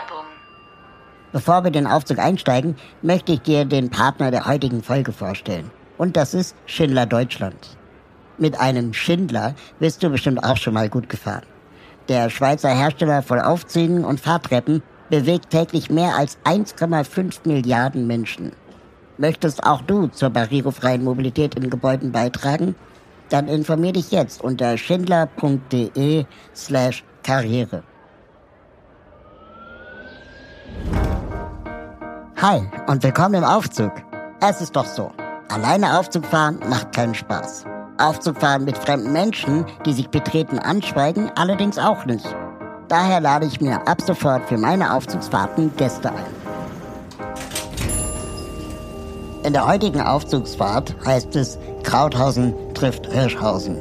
Werbung. Bevor wir den Aufzug einsteigen, möchte ich dir den Partner der heutigen Folge vorstellen. Und das ist Schindler Deutschland. Mit einem Schindler bist du bestimmt auch schon mal gut gefahren. Der Schweizer Hersteller von Aufzügen und Fahrtreppen bewegt täglich mehr als 1,5 Milliarden Menschen. Möchtest auch du zur barrierefreien Mobilität in Gebäuden beitragen? Dann informier dich jetzt unter schindler.de slash Karriere. Hi und willkommen im Aufzug. Es ist doch so, alleine Aufzug fahren macht keinen Spaß. Aufzug fahren mit fremden Menschen, die sich betreten anschweigen, allerdings auch nicht. Daher lade ich mir ab sofort für meine Aufzugsfahrten Gäste ein. In der heutigen Aufzugsfahrt heißt es Krauthausen trifft Hirschhausen.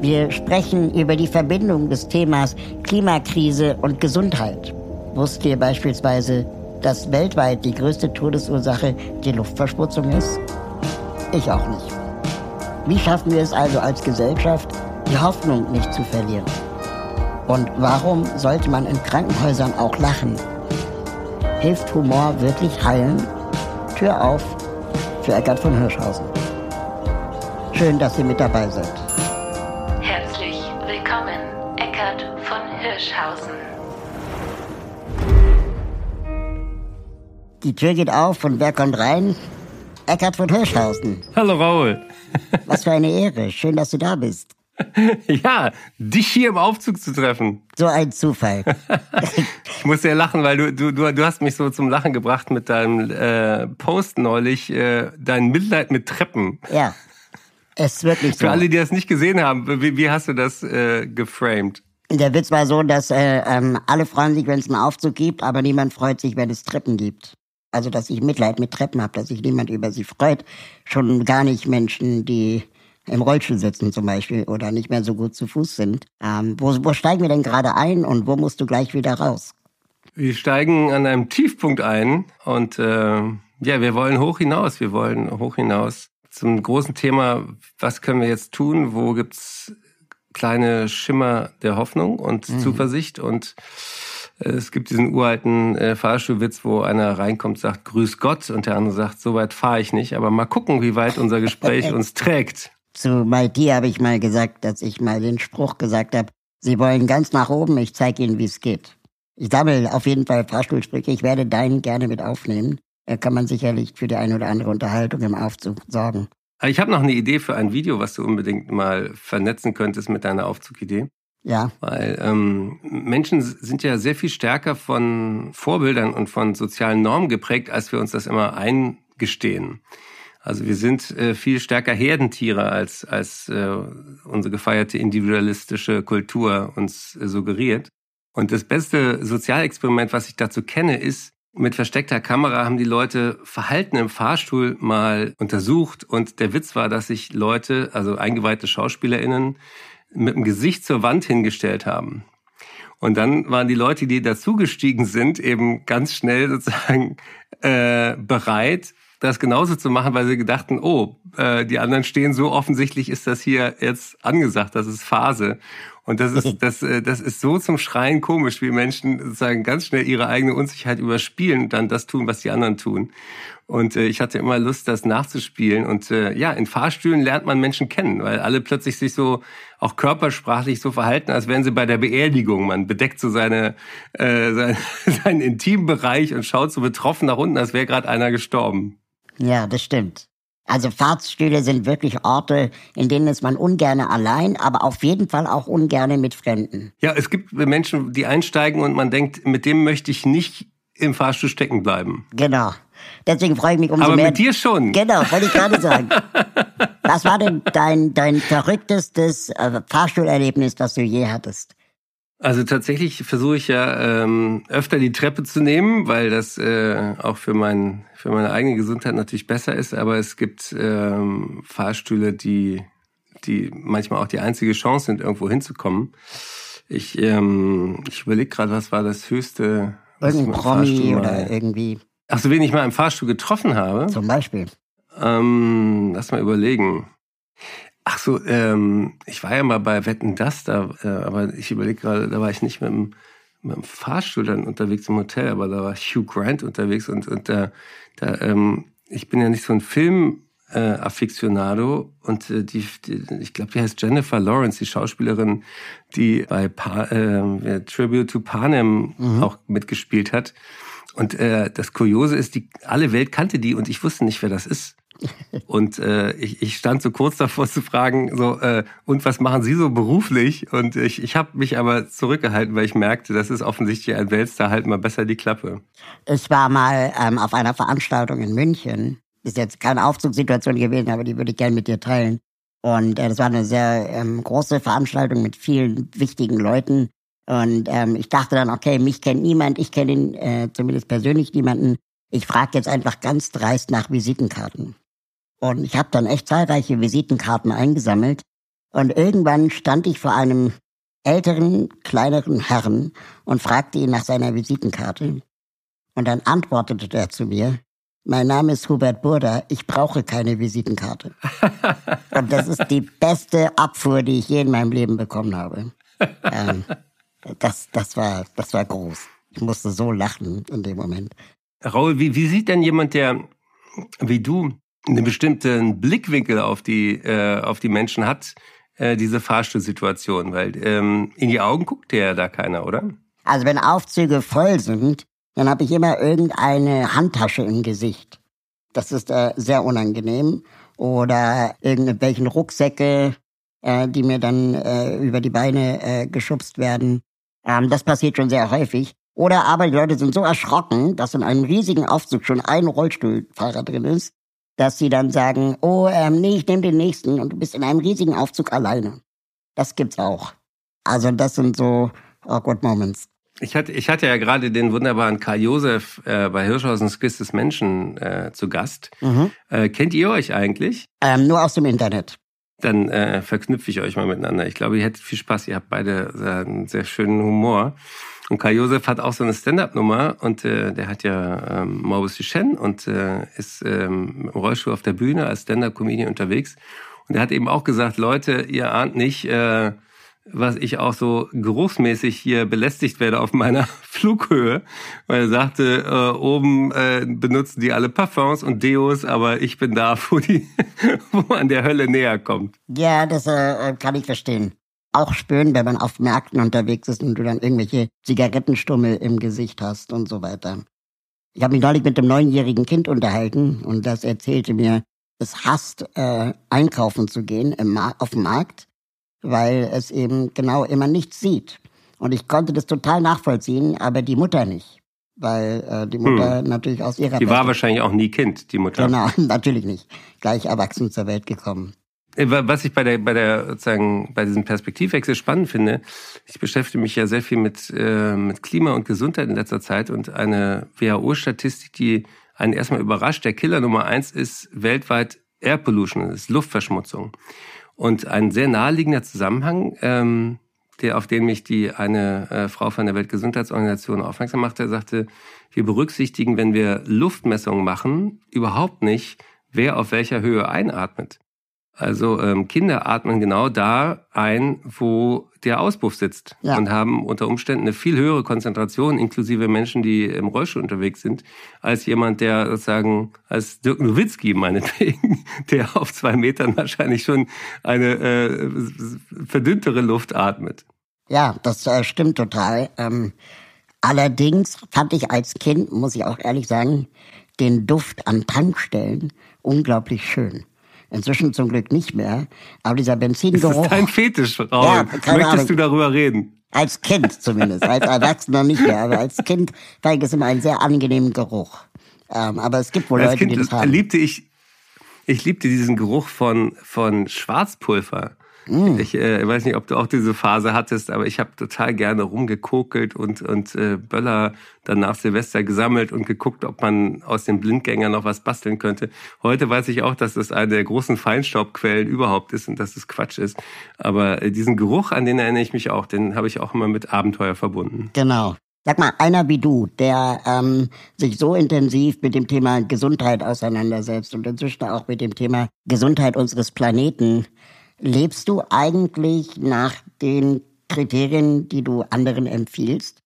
Wir sprechen über die Verbindung des Themas Klimakrise und Gesundheit. Wusst ihr beispielsweise, dass weltweit die größte Todesursache die Luftverschmutzung ist? Ich auch nicht. Wie schaffen wir es also als Gesellschaft, die Hoffnung nicht zu verlieren? Und warum sollte man in Krankenhäusern auch lachen? Hilft Humor wirklich heilen? Tür auf für Eckart von Hirschhausen. Schön, dass ihr mit dabei seid. Herzlich willkommen, Eckart von Hirschhausen. Die Tür geht auf und wer kommt rein? Eckart von Hirschhausen. Hallo Raul. Was für eine Ehre. Schön, dass du da bist. Ja, dich hier im Aufzug zu treffen. So ein Zufall. Ich muss sehr lachen, weil du, du, du, du hast mich so zum Lachen gebracht mit deinem äh, Post neulich, äh, dein Mitleid mit Treppen. ja, es ist wirklich so. Für alle, die das nicht gesehen haben, wie, wie hast du das äh, geframed? Der Witz war so, dass äh, ähm, alle freuen sich, wenn es einen Aufzug gibt, aber niemand freut sich, wenn es Treppen gibt. Also, dass ich Mitleid mit Treppen habe, dass sich niemand über sie freut. Schon gar nicht Menschen, die im Rollstuhl sitzen zum Beispiel oder nicht mehr so gut zu Fuß sind. Ähm, wo, wo steigen wir denn gerade ein und wo musst du gleich wieder raus? Wir steigen an einem Tiefpunkt ein und äh, ja, wir wollen hoch hinaus. Wir wollen hoch hinaus zum großen Thema, was können wir jetzt tun? Wo gibt's kleine Schimmer der Hoffnung und Zuversicht und es gibt diesen uralten äh, Fahrstuhlwitz, wo einer reinkommt, sagt Grüß Gott und der andere sagt, so weit fahre ich nicht, aber mal gucken, wie weit unser Gespräch uns trägt. Zu Maiti habe ich mal gesagt, dass ich mal den Spruch gesagt habe, Sie wollen ganz nach oben, ich zeige Ihnen, wie es geht. Ich sammle auf jeden Fall Fahrstuhlsprüche, ich werde deinen gerne mit aufnehmen. Da kann man sicherlich für die eine oder andere Unterhaltung im Aufzug sorgen. Ich habe noch eine Idee für ein Video, was du unbedingt mal vernetzen könntest mit deiner Aufzugidee. Ja, Weil ähm, Menschen sind ja sehr viel stärker von Vorbildern und von sozialen Normen geprägt, als wir uns das immer eingestehen. Also wir sind äh, viel stärker Herdentiere, als, als äh, unsere gefeierte individualistische Kultur uns äh, suggeriert. Und das beste Sozialexperiment, was ich dazu kenne, ist, mit versteckter Kamera haben die Leute Verhalten im Fahrstuhl mal untersucht. Und der Witz war, dass sich Leute, also eingeweihte SchauspielerInnen, mit dem Gesicht zur Wand hingestellt haben. Und dann waren die Leute, die dazugestiegen sind, eben ganz schnell sozusagen äh, bereit, das genauso zu machen, weil sie gedachten, oh, äh, die anderen stehen so offensichtlich, ist das hier jetzt angesagt, das ist Phase. Und das ist, das, äh, das ist so zum Schreien komisch, wie Menschen sozusagen ganz schnell ihre eigene Unsicherheit überspielen und dann das tun, was die anderen tun. Und äh, ich hatte immer Lust, das nachzuspielen. Und äh, ja, in Fahrstühlen lernt man Menschen kennen, weil alle plötzlich sich so auch körpersprachlich so verhalten, als wären sie bei der Beerdigung. Man bedeckt so seine, äh, sein, seinen Intimbereich und schaut so betroffen nach unten, als wäre gerade einer gestorben. ja, das stimmt. Also Fahrstühle sind wirklich Orte, in denen ist man ungerne allein, aber auf jeden Fall auch ungerne mit Fremden. Ja, es gibt Menschen, die einsteigen und man denkt, mit dem möchte ich nicht im Fahrstuhl stecken bleiben. Genau. Deswegen freue ich mich umso Aber mehr. mit dir schon. Genau, wollte ich gerade sagen. Was war denn dein, dein verrücktestes äh, Fahrstuhlerlebnis, das du je hattest? Also tatsächlich versuche ich ja ähm, öfter die Treppe zu nehmen, weil das äh, auch für, mein, für meine eigene Gesundheit natürlich besser ist. Aber es gibt ähm, Fahrstühle, die, die manchmal auch die einzige Chance sind, irgendwo hinzukommen. Ich, ähm, ich überlege gerade, was war das höchste. Irgendein Promi oder irgendwie. Ach so, wen ich mal im Fahrstuhl getroffen habe. Zum Beispiel. Ähm, lass mal überlegen. Ach so, ähm, ich war ja mal bei Wetten das, da, äh, aber ich überlege gerade, da war ich nicht mit dem, mit dem Fahrstuhl dann unterwegs im Hotel, aber da war Hugh Grant unterwegs und, und da, da ähm, ich bin ja nicht so ein Film äh, Afficionado und äh, die, die ich glaube, die heißt Jennifer Lawrence, die Schauspielerin, die bei pa äh, Tribute to Panem mhm. auch mitgespielt hat. Und äh, das Kuriose ist, die alle Welt kannte die und ich wusste nicht, wer das ist. Und äh, ich, ich stand so kurz davor zu fragen, so, äh, und was machen Sie so beruflich? Und ich, ich habe mich aber zurückgehalten, weil ich merkte, das ist offensichtlich ein Weltstar, halt mal besser die Klappe. Ich war mal ähm, auf einer Veranstaltung in München. Ist jetzt keine Aufzugssituation gewesen, aber die würde ich gerne mit dir teilen. Und äh, das war eine sehr ähm, große Veranstaltung mit vielen wichtigen Leuten. Und ähm, ich dachte dann, okay, mich kennt niemand, ich kenne äh, zumindest persönlich niemanden. Ich frage jetzt einfach ganz dreist nach Visitenkarten. Und ich habe dann echt zahlreiche Visitenkarten eingesammelt. Und irgendwann stand ich vor einem älteren, kleineren Herrn und fragte ihn nach seiner Visitenkarte. Und dann antwortete er zu mir, mein Name ist Hubert Burda, ich brauche keine Visitenkarte. und das ist die beste Abfuhr, die ich je in meinem Leben bekommen habe. Ähm, das, das, war, das war groß. Ich musste so lachen in dem Moment. Raul, wie, wie sieht denn jemand, der wie du einen bestimmten Blickwinkel auf die, äh, auf die Menschen hat, äh, diese Fahrstuhlsituation? Weil ähm, in die Augen guckt ja da keiner, oder? Also wenn Aufzüge voll sind, dann habe ich immer irgendeine Handtasche im Gesicht. Das ist äh, sehr unangenehm. Oder irgendwelchen Rucksäcke, äh, die mir dann äh, über die Beine äh, geschubst werden. Ähm, das passiert schon sehr häufig. Oder aber die Leute sind so erschrocken, dass in einem riesigen Aufzug schon ein Rollstuhlfahrer drin ist, dass sie dann sagen, oh, ähm, nee, ich nehme den nächsten und du bist in einem riesigen Aufzug alleine. Das gibt's auch. Also das sind so awkward moments. Ich hatte, ich hatte ja gerade den wunderbaren Karl Josef äh, bei Hirschhausens Quiz des Menschen äh, zu Gast. Mhm. Äh, kennt ihr euch eigentlich? Ähm, nur aus dem Internet. Dann äh, verknüpfe ich euch mal miteinander. Ich glaube, ihr hättet viel Spaß. Ihr habt beide äh, einen sehr schönen Humor. Und Kai Josef hat auch so eine Stand-up-Nummer und äh, der hat ja ähm, Morbus Duchenne und äh, ist ähm, im Rollstuhl auf der Bühne als Stand-up-Comedian unterwegs. Und er hat eben auch gesagt, Leute, ihr ahnt nicht, äh, was ich auch so geruchsmäßig hier belästigt werde auf meiner Flughöhe. Weil er sagte, äh, oben äh, benutzen die alle Parfums und Deos, aber ich bin da, wo, die, wo man der Hölle näher kommt. Ja, das äh, kann ich verstehen auch spüren, wenn man auf Märkten unterwegs ist und du dann irgendwelche Zigarettenstummel im Gesicht hast und so weiter. Ich habe mich neulich mit einem neunjährigen Kind unterhalten und das erzählte mir, es hasst, äh, einkaufen zu gehen im auf dem Markt, weil es eben genau immer nichts sieht. Und ich konnte das total nachvollziehen, aber die Mutter nicht. Weil äh, die Mutter hm. natürlich aus ihrer... Die war wahrscheinlich auch nie Kind, die Mutter. Genau, natürlich nicht. Gleich erwachsen zur Welt gekommen. Äh, was ich bei der, bei der, sozusagen, bei diesem Perspektivwechsel spannend finde, ich beschäftige mich ja sehr viel mit, äh, mit Klima und Gesundheit in letzter Zeit und eine WHO-Statistik, die einen erstmal überrascht, der Killer Nummer eins ist weltweit Air Pollution, ist Luftverschmutzung. Und ein sehr naheliegender Zusammenhang, ähm, der, auf den mich die eine äh, Frau von der Weltgesundheitsorganisation aufmerksam machte, sagte, wir berücksichtigen, wenn wir Luftmessungen machen, überhaupt nicht, wer auf welcher Höhe einatmet. Also ähm, Kinder atmen genau da ein, wo der Auspuff sitzt ja. und haben unter Umständen eine viel höhere Konzentration, inklusive Menschen, die im Rollstuhl unterwegs sind, als jemand, der sozusagen als Dirk Nowitzki meinetwegen, der auf zwei Metern wahrscheinlich schon eine äh, verdünntere Luft atmet. Ja, das äh, stimmt total. Ähm, allerdings fand ich als Kind, muss ich auch ehrlich sagen, den Duft an Tankstellen unglaublich schön. Inzwischen zum Glück nicht mehr. Aber dieser Benzingeruch. Das ist dein Fetisch, Raul. Ja, Möchtest Ahnung. du darüber reden? Als Kind zumindest. Als Erwachsener nicht mehr. Aber als Kind fand ich es immer einen sehr angenehmen Geruch. Ähm, aber es gibt wohl als Leute, kind die das haben. liebte ich, ich liebte diesen Geruch von, von Schwarzpulver. Mm. Ich äh, weiß nicht, ob du auch diese Phase hattest, aber ich habe total gerne rumgekokelt und, und äh, Böller dann nach Silvester gesammelt und geguckt, ob man aus den Blindgängern noch was basteln könnte. Heute weiß ich auch, dass das eine der großen Feinstaubquellen überhaupt ist und dass es Quatsch ist. Aber äh, diesen Geruch, an den erinnere ich mich auch, den habe ich auch immer mit Abenteuer verbunden. Genau. Sag mal, einer wie du, der ähm, sich so intensiv mit dem Thema Gesundheit auseinandersetzt und inzwischen auch mit dem Thema Gesundheit unseres Planeten, lebst du eigentlich nach den Kriterien, die du anderen empfiehlst?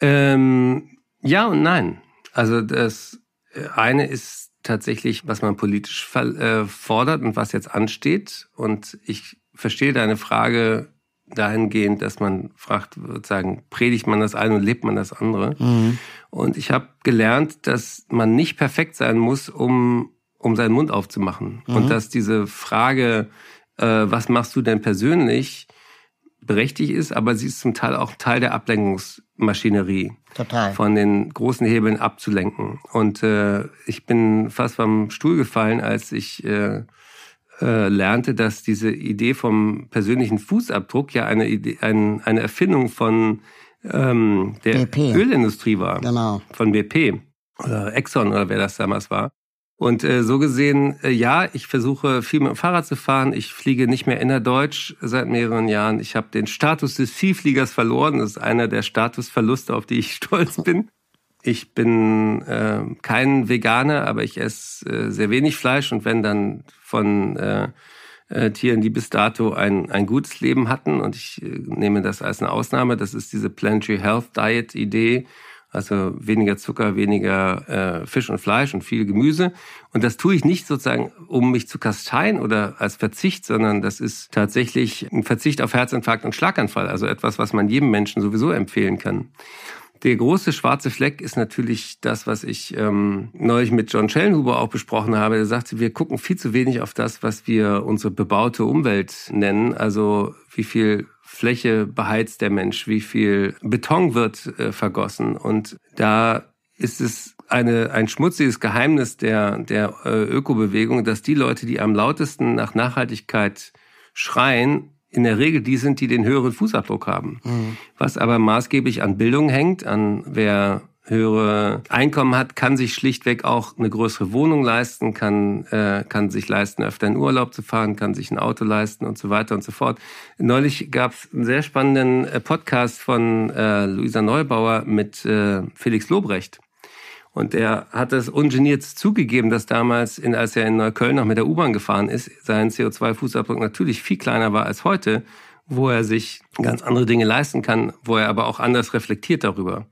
Ähm, ja und nein. Also das äh, eine ist tatsächlich, was man politisch äh, fordert und was jetzt ansteht. Und ich verstehe deine Frage dahingehend, dass man fragt, sozusagen, predigt man das eine und lebt man das andere. Mhm. Und ich habe gelernt, dass man nicht perfekt sein muss, um, um seinen Mund aufzumachen. Mhm. Und dass diese Frage, äh, was machst du denn persönlich, berechtigt ist, aber sie ist zum Teil auch Teil der Ablenkungsmaschinerie. Total. Von den großen Hebeln abzulenken. Und äh, ich bin fast vom Stuhl gefallen, als ich äh, äh, lernte, dass diese Idee vom persönlichen Fußabdruck ja eine, Idee, ein, eine Erfindung von ähm, der BP. Ölindustrie war. Genau. Von BP oder Exxon oder wer das damals war. Und äh, so gesehen, äh, ja, ich versuche viel mit dem Fahrrad zu fahren. Ich fliege nicht mehr innerdeutsch seit mehreren Jahren. Ich habe den Status des Vielfliegers verloren. Das ist einer der Statusverluste, auf die ich stolz bin. Ich bin äh, kein Veganer, aber ich esse äh, sehr wenig Fleisch und wenn dann von äh, äh, Tieren, die bis dato ein, ein gutes Leben hatten. Und ich äh, nehme das als eine Ausnahme. Das ist diese Planetary Health Diet Idee. Also weniger Zucker, weniger äh, Fisch und Fleisch und viel Gemüse. Und das tue ich nicht sozusagen, um mich zu kasteien oder als Verzicht, sondern das ist tatsächlich ein Verzicht auf Herzinfarkt und Schlaganfall. Also etwas, was man jedem Menschen sowieso empfehlen kann. Der große schwarze Fleck ist natürlich das, was ich ähm, neulich mit John Schellenhuber auch besprochen habe. Er sagte, wir gucken viel zu wenig auf das, was wir unsere bebaute Umwelt nennen. Also wie viel Fläche beheizt der Mensch, wie viel Beton wird äh, vergossen. Und da ist es eine, ein schmutziges Geheimnis der, der äh, Ökobewegung, dass die Leute, die am lautesten nach Nachhaltigkeit schreien, in der Regel die sind, die den höheren Fußabdruck haben. Mhm. Was aber maßgeblich an Bildung hängt, an wer höhere Einkommen hat, kann sich schlichtweg auch eine größere Wohnung leisten, kann, äh, kann sich leisten, öfter in Urlaub zu fahren, kann sich ein Auto leisten und so weiter und so fort. Neulich gab es einen sehr spannenden äh, Podcast von äh, Luisa Neubauer mit äh, Felix Lobrecht. Und er hat es ungeniert zugegeben, dass damals, in, als er in Neukölln noch mit der U-Bahn gefahren ist, sein CO2-Fußabdruck natürlich viel kleiner war als heute, wo er sich ganz andere Dinge leisten kann, wo er aber auch anders reflektiert darüber.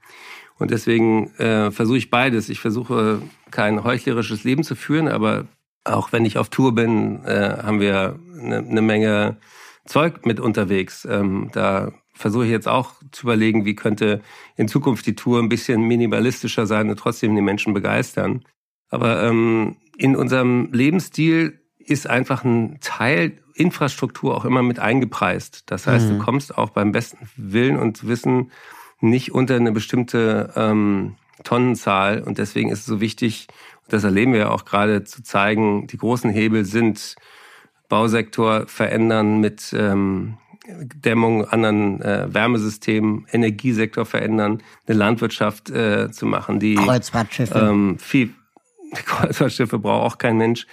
Und deswegen äh, versuche ich beides. Ich versuche kein heuchlerisches Leben zu führen, aber auch wenn ich auf Tour bin, äh, haben wir eine, eine Menge Zeug mit unterwegs. Ähm, da versuche ich jetzt auch zu überlegen, wie könnte in Zukunft die Tour ein bisschen minimalistischer sein und trotzdem die Menschen begeistern. Aber ähm, in unserem Lebensstil ist einfach ein Teil Infrastruktur auch immer mit eingepreist. Das heißt, mhm. du kommst auch beim besten Willen und Wissen nicht unter eine bestimmte ähm, Tonnenzahl. Und deswegen ist es so wichtig, und das erleben wir ja auch gerade, zu zeigen, die großen Hebel sind Bausektor verändern mit ähm, Dämmung, anderen äh, Wärmesystemen, Energiesektor verändern, eine Landwirtschaft äh, zu machen, die Kreuzfahrtschiffe. Ähm, viel Kreuzfahrtschiffe braucht auch kein Mensch.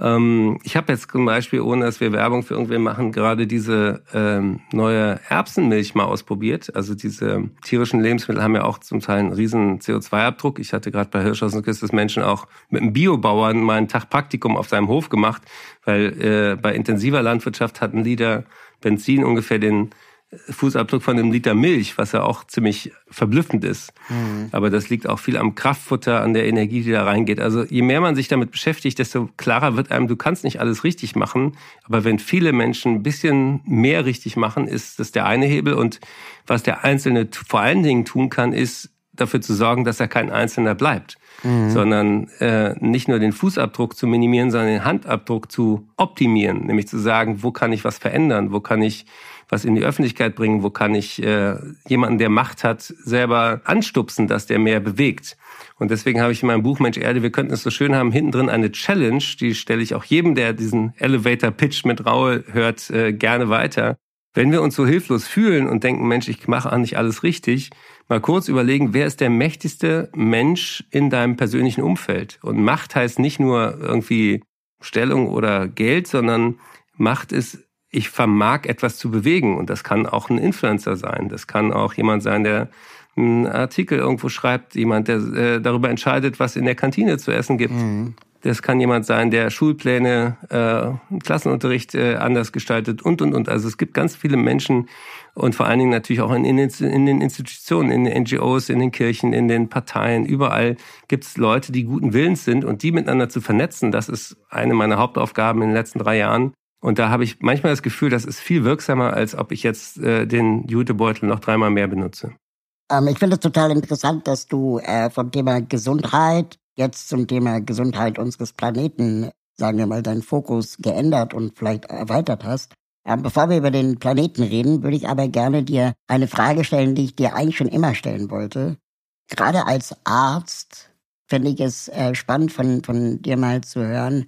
Ähm, ich habe jetzt zum Beispiel, ohne dass wir Werbung für irgendwen machen, gerade diese ähm, neue Erbsenmilch mal ausprobiert. Also diese tierischen Lebensmittel haben ja auch zum Teil einen riesen CO2-Abdruck. Ich hatte gerade bei Hirschhausen Küste Menschen auch mit einem Biobauern mal einen Tag Praktikum auf seinem Hof gemacht, weil äh, bei intensiver Landwirtschaft hatten die da Benzin ungefähr den Fußabdruck von einem Liter Milch, was ja auch ziemlich verblüffend ist. Mhm. Aber das liegt auch viel am Kraftfutter, an der Energie, die da reingeht. Also je mehr man sich damit beschäftigt, desto klarer wird einem, du kannst nicht alles richtig machen. Aber wenn viele Menschen ein bisschen mehr richtig machen, ist das der eine Hebel. Und was der Einzelne vor allen Dingen tun kann, ist dafür zu sorgen, dass er kein Einzelner bleibt. Mhm. sondern äh, nicht nur den Fußabdruck zu minimieren, sondern den Handabdruck zu optimieren, nämlich zu sagen, wo kann ich was verändern, wo kann ich was in die Öffentlichkeit bringen? Wo kann ich äh, jemanden, der Macht hat, selber anstupsen, dass der mehr bewegt? Und deswegen habe ich in meinem Buch Mensch Erde, wir könnten es so schön haben, hinten drin eine Challenge, die stelle ich auch jedem, der diesen Elevator Pitch mit Raul hört, äh, gerne weiter. Wenn wir uns so hilflos fühlen und denken, Mensch, ich mache auch nicht alles richtig, mal kurz überlegen, wer ist der mächtigste Mensch in deinem persönlichen Umfeld? Und Macht heißt nicht nur irgendwie Stellung oder Geld, sondern Macht ist, ich vermag etwas zu bewegen. Und das kann auch ein Influencer sein. Das kann auch jemand sein, der einen Artikel irgendwo schreibt, jemand, der äh, darüber entscheidet, was in der Kantine zu essen gibt. Mhm. Das kann jemand sein, der Schulpläne, äh, Klassenunterricht äh, anders gestaltet und, und, und. Also es gibt ganz viele Menschen und vor allen Dingen natürlich auch in, in, in den Institutionen, in den NGOs, in den Kirchen, in den Parteien, überall gibt es Leute, die guten Willens sind und die miteinander zu vernetzen, das ist eine meiner Hauptaufgaben in den letzten drei Jahren. Und da habe ich manchmal das Gefühl, das ist viel wirksamer, als ob ich jetzt äh, den Jutebeutel noch dreimal mehr benutze. Ähm, ich finde es total interessant, dass du äh, vom Thema Gesundheit jetzt zum Thema Gesundheit unseres Planeten, sagen wir mal, deinen Fokus geändert und vielleicht erweitert hast. Bevor wir über den Planeten reden, würde ich aber gerne dir eine Frage stellen, die ich dir eigentlich schon immer stellen wollte. Gerade als Arzt finde ich es äh, spannend von, von dir mal zu hören,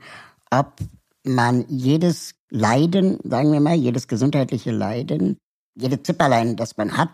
ob man jedes Leiden, sagen wir mal, jedes gesundheitliche Leiden, jede Zipperlein, das man hat,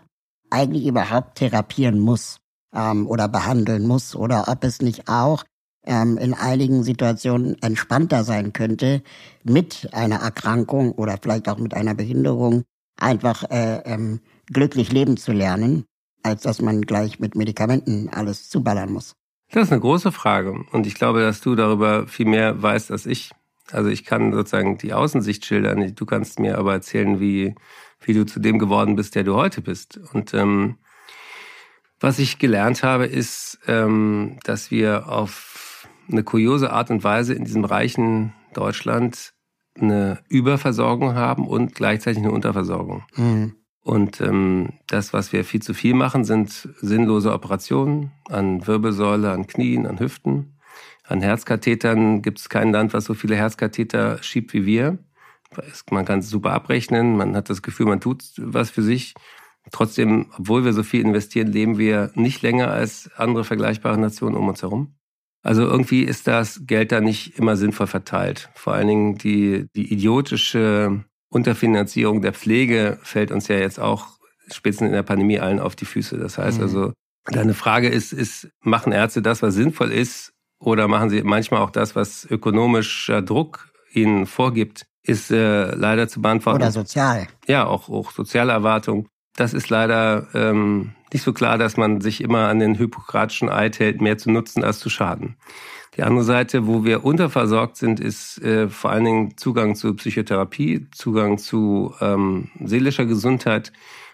eigentlich überhaupt therapieren muss ähm, oder behandeln muss oder ob es nicht auch ähm, in einigen Situationen entspannter sein könnte, mit einer Erkrankung oder vielleicht auch mit einer Behinderung einfach äh, ähm, glücklich leben zu lernen, als dass man gleich mit Medikamenten alles zuballern muss. Das ist eine große Frage und ich glaube, dass du darüber viel mehr weißt als ich. Also ich kann sozusagen die Außensicht schildern, du kannst mir aber erzählen, wie, wie du zu dem geworden bist, der du heute bist. Und ähm, was ich gelernt habe, ist, ähm, dass wir auf eine kuriose Art und Weise in diesem reichen Deutschland eine Überversorgung haben und gleichzeitig eine Unterversorgung. Mhm. Und ähm, das, was wir viel zu viel machen, sind sinnlose Operationen an Wirbelsäule, an Knien, an Hüften. An Herzkathetern gibt es kein Land, was so viele Herzkatheter schiebt wie wir. Man kann es super abrechnen, man hat das Gefühl, man tut was für sich. Trotzdem, obwohl wir so viel investieren, leben wir nicht länger als andere vergleichbare Nationen um uns herum. Also irgendwie ist das Geld da nicht immer sinnvoll verteilt. Vor allen Dingen die, die idiotische Unterfinanzierung der Pflege fällt uns ja jetzt auch spätestens in der Pandemie allen auf die Füße. Das heißt mhm. also, deine Frage ist, ist, machen Ärzte das, was sinnvoll ist, oder machen sie manchmal auch das, was ökonomischer Druck ihnen vorgibt, ist äh, leider zu beantworten. Oder sozial. Ja, auch, auch soziale Erwartung das ist leider ähm, nicht so klar, dass man sich immer an den hypokratischen Eid hält, mehr zu nutzen als zu schaden. Die andere Seite, wo wir unterversorgt sind, ist äh, vor allen Dingen Zugang zu Psychotherapie, Zugang zu ähm, seelischer Gesundheit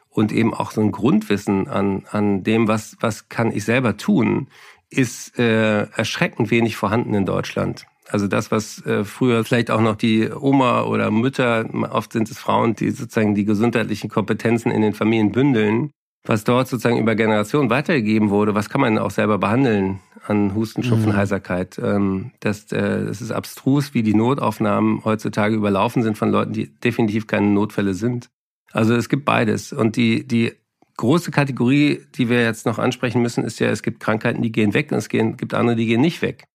und eben auch so ein Grundwissen an, an dem, was, was kann ich selber tun, ist äh, erschreckend wenig vorhanden in Deutschland. Also das, was äh, früher vielleicht auch noch die Oma oder Mütter, oft sind es Frauen, die sozusagen die gesundheitlichen Kompetenzen in den Familien bündeln, was dort sozusagen über Generationen weitergegeben wurde, was kann man auch selber behandeln an Husten, Schnupfen, mhm. Heiserkeit. Ähm, das, äh, das ist abstrus, wie die Notaufnahmen heutzutage überlaufen sind von Leuten, die definitiv keine Notfälle sind. Also es gibt beides. Und die, die große Kategorie, die wir jetzt noch ansprechen müssen, ist ja, es gibt Krankheiten, die gehen weg und es gibt andere, die gehen nicht weg.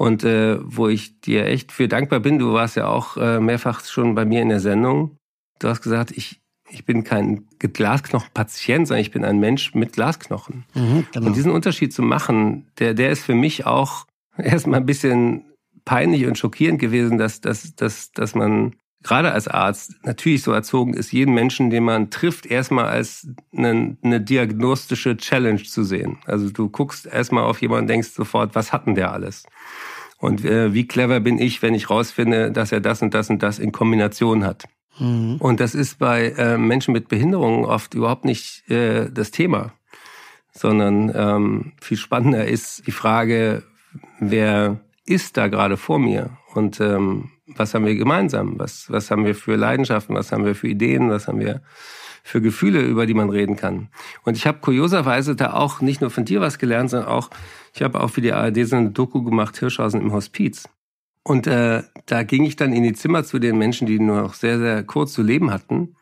Und äh, wo ich dir echt für dankbar bin, du warst ja auch äh, mehrfach schon bei mir in der Sendung. Du hast gesagt, ich, ich bin kein Glasknochenpatient, sondern ich bin ein Mensch mit Glasknochen. Mhm, genau. Und diesen Unterschied zu machen, der, der ist für mich auch erstmal ein bisschen peinlich und schockierend gewesen, dass, dass, dass, dass man gerade als Arzt natürlich so erzogen ist, jeden Menschen, den man trifft, erstmal als eine, eine diagnostische Challenge zu sehen. Also du guckst erstmal auf jemanden und denkst sofort, was hat denn der alles? Und äh, wie clever bin ich, wenn ich rausfinde, dass er das und das und das in Kombination hat. Mhm. Und das ist bei äh, Menschen mit Behinderungen oft überhaupt nicht äh, das Thema, sondern ähm, viel spannender ist die Frage, wer ist da gerade vor mir und ähm, was haben wir gemeinsam? Was, was haben wir für Leidenschaften? Was haben wir für Ideen? Was haben wir für Gefühle, über die man reden kann? Und ich habe kurioserweise da auch nicht nur von dir was gelernt, sondern auch, ich habe auch für die ARD so eine Doku gemacht, Hirschhausen im Hospiz. Und äh, da ging ich dann in die Zimmer zu den Menschen, die nur noch sehr, sehr kurz zu leben hatten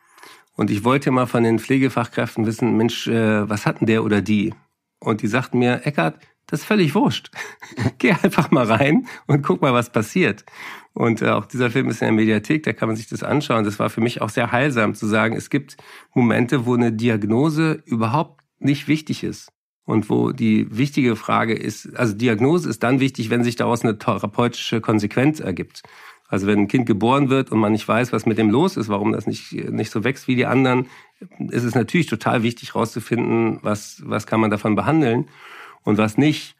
Und ich wollte mal von den Pflegefachkräften wissen, Mensch, äh, was hatten der oder die? Und die sagten mir, Eckart, das ist völlig wurscht. Geh einfach mal rein und guck mal, was passiert. Und äh, auch dieser Film ist in der Mediathek, da kann man sich das anschauen. Das war für mich auch sehr heilsam zu sagen, es gibt Momente, wo eine Diagnose überhaupt nicht wichtig ist. Und wo die wichtige Frage ist, also Diagnose ist dann wichtig, wenn sich daraus eine therapeutische Konsequenz ergibt. Also wenn ein Kind geboren wird und man nicht weiß, was mit dem los ist, warum das nicht, nicht so wächst wie die anderen, ist es natürlich total wichtig herauszufinden, was, was kann man davon behandeln und was nicht.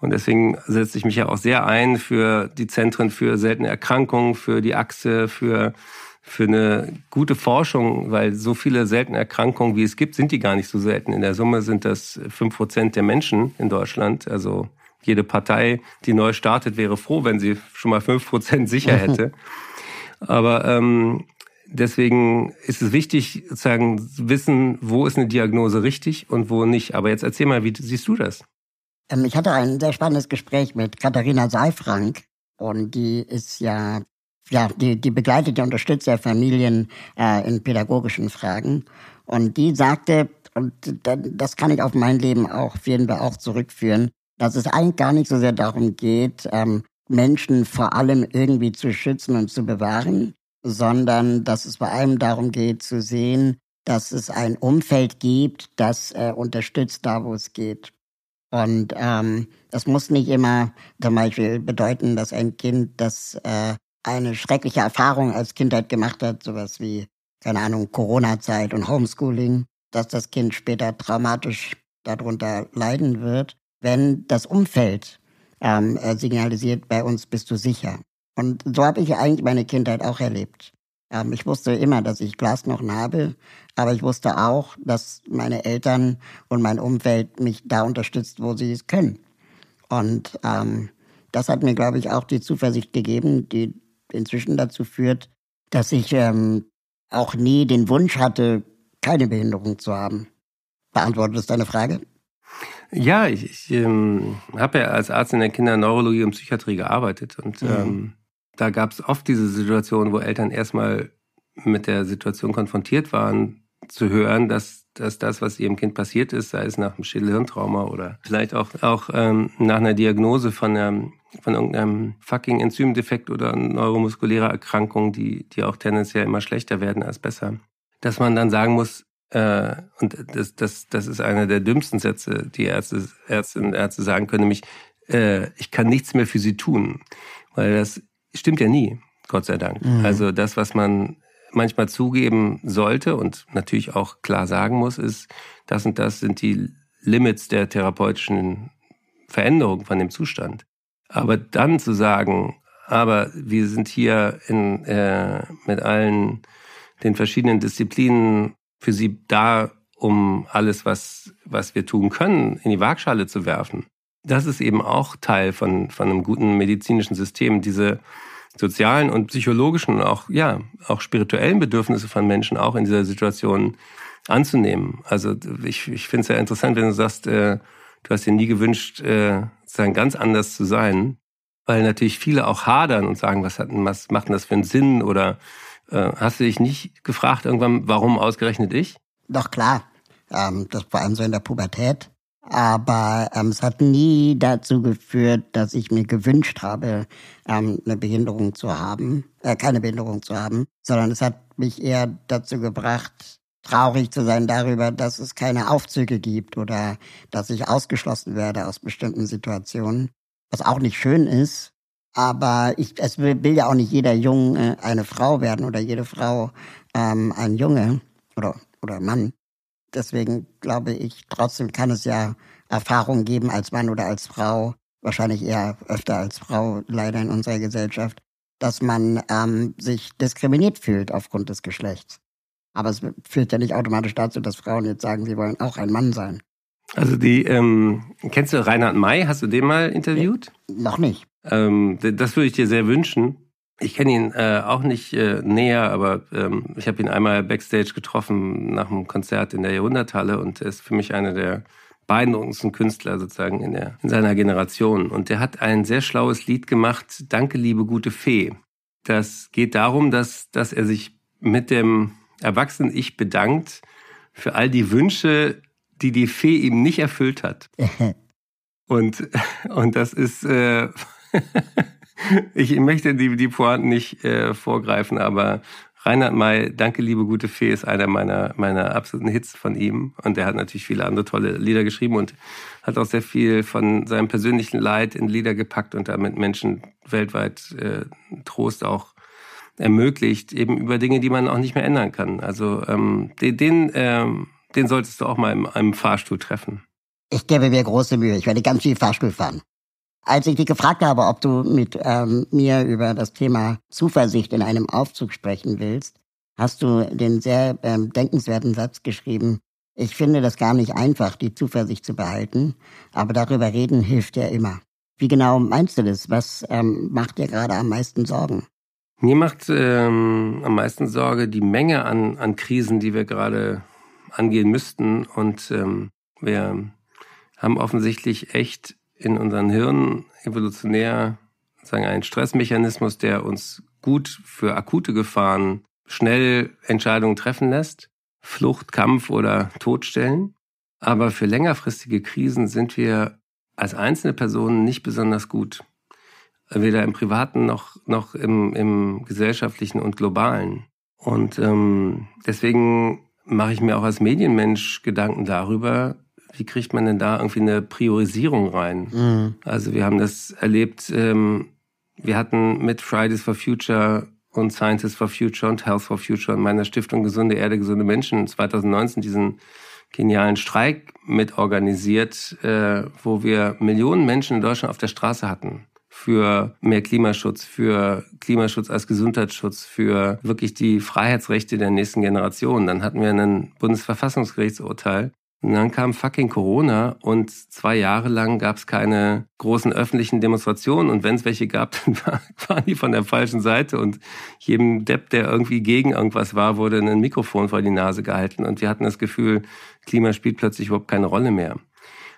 Und deswegen setze ich mich ja auch sehr ein für die Zentren für seltene Erkrankungen, für die Achse, für, für eine gute Forschung, weil so viele seltene Erkrankungen, wie es gibt, sind die gar nicht so selten. In der Summe sind das fünf Prozent der Menschen in Deutschland. Also jede Partei, die neu startet, wäre froh, wenn sie schon mal fünf Prozent sicher hätte. Aber ähm, deswegen ist es wichtig, sozusagen wissen, wo ist eine Diagnose richtig und wo nicht. Aber jetzt erzähl mal, wie siehst du das? Ähm, ich hatte ein sehr spannendes Gespräch mit Katharina Seifrank und die ist ja, ja, die, die begleitet und unterstützt ja Familien äh, in pädagogischen Fragen. Und die sagte, und das kann ich auf mein Leben auch auf jeden Fall auch zurückführen, dass es eigentlich gar nicht so sehr darum geht, ähm, Menschen vor allem irgendwie zu schützen und zu bewahren, sondern dass es vor allem darum geht zu sehen, dass es ein Umfeld gibt, das äh, unterstützt da, wo es geht. Und ähm, das muss nicht immer zum Beispiel bedeuten, dass ein Kind, das äh, eine schreckliche Erfahrung als Kindheit gemacht hat, sowas wie, keine Ahnung, Corona-Zeit und Homeschooling, dass das Kind später traumatisch darunter leiden wird, wenn das Umfeld ähm, äh, signalisiert, bei uns bist du sicher. Und so habe ich eigentlich meine Kindheit auch erlebt. Ähm, ich wusste immer, dass ich Glasknochen habe, aber ich wusste auch, dass meine Eltern und mein Umfeld mich da unterstützt, wo sie es können. Und ähm, das hat mir, glaube ich, auch die Zuversicht gegeben, die inzwischen dazu führt, dass ich ähm, auch nie den Wunsch hatte, keine Behinderung zu haben. Beantwortet das deine Frage? Ja, ich, ich ähm, habe ja als Arzt in der Kinderneurologie und Psychiatrie gearbeitet und mhm. ähm, da gab es oft diese Situation, wo Eltern erstmal mit der Situation konfrontiert waren, zu hören, dass, dass das, was ihrem Kind passiert ist, sei es nach einem Schädelhirntrauma oder vielleicht auch, auch ähm, nach einer Diagnose von, einem, von irgendeinem fucking Enzymdefekt oder neuromuskulärer Erkrankung, die, die auch tendenziell immer schlechter werden als besser, dass man dann sagen muss, äh, und das, das, das ist einer der dümmsten Sätze, die Ärzte, Ärztinnen und Ärzte sagen können, nämlich, äh, ich kann nichts mehr für sie tun. Weil das stimmt ja nie, Gott sei Dank. Mhm. Also das, was man manchmal zugeben sollte und natürlich auch klar sagen muss, ist, das und das sind die Limits der therapeutischen Veränderung von dem Zustand. Aber dann zu sagen, aber wir sind hier in, äh, mit allen den verschiedenen Disziplinen für sie da, um alles, was, was wir tun können, in die Waagschale zu werfen. Das ist eben auch Teil von, von einem guten medizinischen System, diese sozialen und psychologischen und auch, ja, auch spirituellen Bedürfnisse von Menschen auch in dieser Situation anzunehmen. Also ich, ich finde es ja interessant, wenn du sagst, äh, du hast dir nie gewünscht, äh, sozusagen ganz anders zu sein, weil natürlich viele auch hadern und sagen, was, hat, was macht denn das für einen Sinn oder äh, hast du dich nicht gefragt irgendwann, warum ausgerechnet ich? Doch klar, ähm, das vor allem so in der Pubertät. Aber ähm, es hat nie dazu geführt, dass ich mir gewünscht habe, ähm, eine Behinderung zu haben, äh, keine Behinderung zu haben, sondern es hat mich eher dazu gebracht, traurig zu sein darüber, dass es keine Aufzüge gibt oder dass ich ausgeschlossen werde aus bestimmten Situationen, was auch nicht schön ist, aber ich, es will, will ja auch nicht jeder Junge eine Frau werden oder jede Frau ähm, ein Junge oder, oder Mann. Deswegen glaube ich, trotzdem kann es ja Erfahrungen geben als Mann oder als Frau, wahrscheinlich eher öfter als Frau, leider in unserer Gesellschaft, dass man ähm, sich diskriminiert fühlt aufgrund des Geschlechts. Aber es führt ja nicht automatisch dazu, dass Frauen jetzt sagen, sie wollen auch ein Mann sein. Also die, ähm, kennst du Reinhard May? Hast du den mal interviewt? Noch nicht. Ähm, das würde ich dir sehr wünschen. Ich kenne ihn äh, auch nicht äh, näher, aber ähm, ich habe ihn einmal backstage getroffen nach einem Konzert in der Jahrhunderthalle und er ist für mich einer der beeindruckendsten Künstler sozusagen in, der, in seiner Generation. Und der hat ein sehr schlaues Lied gemacht, Danke, liebe gute Fee. Das geht darum, dass, dass er sich mit dem Erwachsenen-Ich bedankt für all die Wünsche, die die Fee ihm nicht erfüllt hat. und, und das ist, äh, ich möchte die, die Pointen nicht äh, vorgreifen, aber Reinhard May, Danke, liebe gute Fee, ist einer meiner, meiner absoluten Hits von ihm. Und er hat natürlich viele andere tolle Lieder geschrieben und hat auch sehr viel von seinem persönlichen Leid in Lieder gepackt und damit Menschen weltweit äh, Trost auch ermöglicht, eben über Dinge, die man auch nicht mehr ändern kann. Also ähm, den, den, ähm, den solltest du auch mal im, im Fahrstuhl treffen. Ich gebe mir große Mühe. Ich werde ganz viel Fahrstuhl fahren. Als ich dich gefragt habe, ob du mit ähm, mir über das Thema Zuversicht in einem Aufzug sprechen willst, hast du den sehr ähm, denkenswerten Satz geschrieben. Ich finde das gar nicht einfach, die Zuversicht zu behalten, aber darüber reden hilft ja immer. Wie genau meinst du das? Was ähm, macht dir gerade am meisten Sorgen? Mir macht ähm, am meisten Sorge die Menge an, an Krisen, die wir gerade angehen müssten. Und ähm, wir haben offensichtlich echt in unseren Hirnen evolutionär sagen einen Stressmechanismus, der uns gut für akute Gefahren schnell Entscheidungen treffen lässt, Flucht, Kampf oder Todstellen. Aber für längerfristige Krisen sind wir als einzelne Personen nicht besonders gut. Weder im privaten noch, noch im, im gesellschaftlichen und globalen. Und ähm, deswegen mache ich mir auch als Medienmensch Gedanken darüber, wie kriegt man denn da irgendwie eine Priorisierung rein? Mhm. Also wir haben das erlebt, ähm, wir hatten mit Fridays for Future und Scientists for Future und Health for Future und meiner Stiftung Gesunde Erde, gesunde Menschen 2019 diesen genialen Streik mitorganisiert, äh, wo wir Millionen Menschen in Deutschland auf der Straße hatten für mehr Klimaschutz, für Klimaschutz als Gesundheitsschutz, für wirklich die Freiheitsrechte der nächsten Generation. Dann hatten wir ein Bundesverfassungsgerichtsurteil, und dann kam fucking Corona und zwei Jahre lang gab es keine großen öffentlichen Demonstrationen und wenn es welche gab, dann waren die von der falschen Seite und jedem Depp, der irgendwie gegen irgendwas war, wurde ein Mikrofon vor die Nase gehalten und wir hatten das Gefühl, Klima spielt plötzlich überhaupt keine Rolle mehr.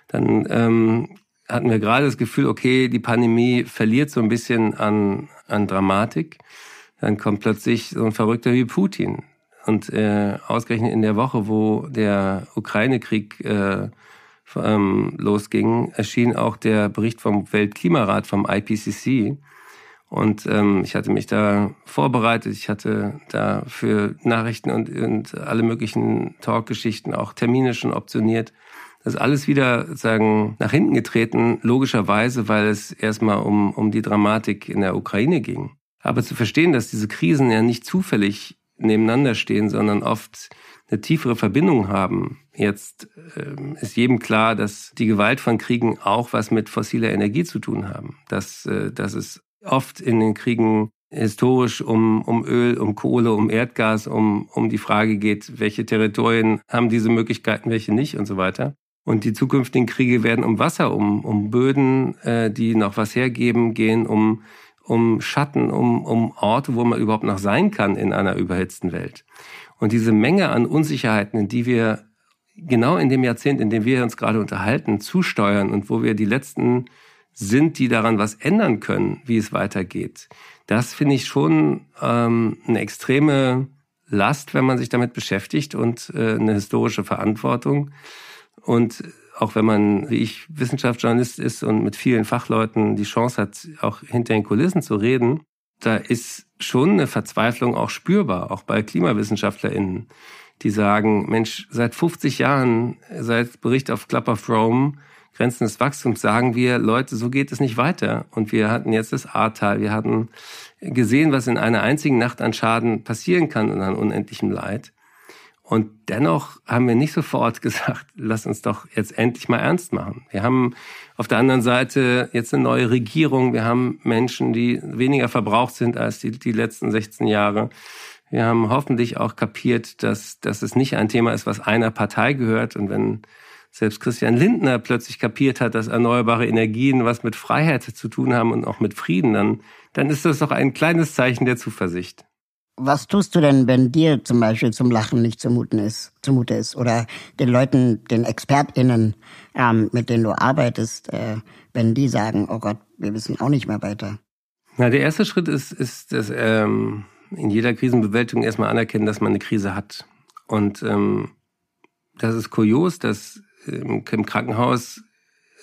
Dann ähm, hatten wir gerade das Gefühl, okay, die Pandemie verliert so ein bisschen an, an Dramatik. Dann kommt plötzlich so ein Verrückter wie Putin und äh, ausgerechnet in der Woche, wo der Ukraine-Krieg äh, ähm, losging, erschien auch der Bericht vom Weltklimarat, vom IPCC. Und ähm, ich hatte mich da vorbereitet. Ich hatte da für Nachrichten und, und alle möglichen Talkgeschichten auch Termine schon optioniert. Das ist alles wieder sagen nach hinten getreten, logischerweise, weil es erstmal um, um die Dramatik in der Ukraine ging. Aber zu verstehen, dass diese Krisen ja nicht zufällig nebeneinander stehen, sondern oft eine tiefere Verbindung haben. Jetzt äh, ist jedem klar, dass die Gewalt von Kriegen auch was mit fossiler Energie zu tun haben. Dass, äh, dass es oft in den Kriegen historisch um, um Öl, um Kohle, um Erdgas, um, um die Frage geht, welche Territorien haben diese Möglichkeiten, welche nicht und so weiter. Und die zukünftigen Kriege werden um Wasser, um, um Böden, äh, die noch was hergeben, gehen, um um Schatten, um, um Orte, wo man überhaupt noch sein kann in einer überhitzten Welt. Und diese Menge an Unsicherheiten, in die wir genau in dem Jahrzehnt, in dem wir uns gerade unterhalten, zusteuern und wo wir die Letzten sind, die daran was ändern können, wie es weitergeht, das finde ich schon ähm, eine extreme Last, wenn man sich damit beschäftigt und äh, eine historische Verantwortung. Und auch wenn man, wie ich, Wissenschaftsjournalist ist und mit vielen Fachleuten die Chance hat, auch hinter den Kulissen zu reden, da ist schon eine Verzweiflung auch spürbar, auch bei KlimawissenschaftlerInnen, die sagen, Mensch, seit 50 Jahren, seit Bericht auf Club of Rome, Grenzen des Wachstums, sagen wir, Leute, so geht es nicht weiter. Und wir hatten jetzt das Ahrtal, wir hatten gesehen, was in einer einzigen Nacht an Schaden passieren kann und an unendlichem Leid. Und dennoch haben wir nicht sofort gesagt, lass uns doch jetzt endlich mal ernst machen. Wir haben auf der anderen Seite jetzt eine neue Regierung. Wir haben Menschen, die weniger verbraucht sind als die, die letzten 16 Jahre. Wir haben hoffentlich auch kapiert, dass, dass es nicht ein Thema ist, was einer Partei gehört. Und wenn selbst Christian Lindner plötzlich kapiert hat, dass erneuerbare Energien was mit Freiheit zu tun haben und auch mit Frieden, dann, dann ist das doch ein kleines Zeichen der Zuversicht. Was tust du denn, wenn dir zum Beispiel zum Lachen nicht zumuten ist, zumute ist? Oder den Leuten, den ExpertInnen, ähm, mit denen du arbeitest, äh, wenn die sagen, oh Gott, wir wissen auch nicht mehr weiter? Na, der erste Schritt ist, ist das, ähm, in jeder Krisenbewältigung erstmal anerkennen, dass man eine Krise hat. Und ähm, das ist kurios, dass ähm, im Krankenhaus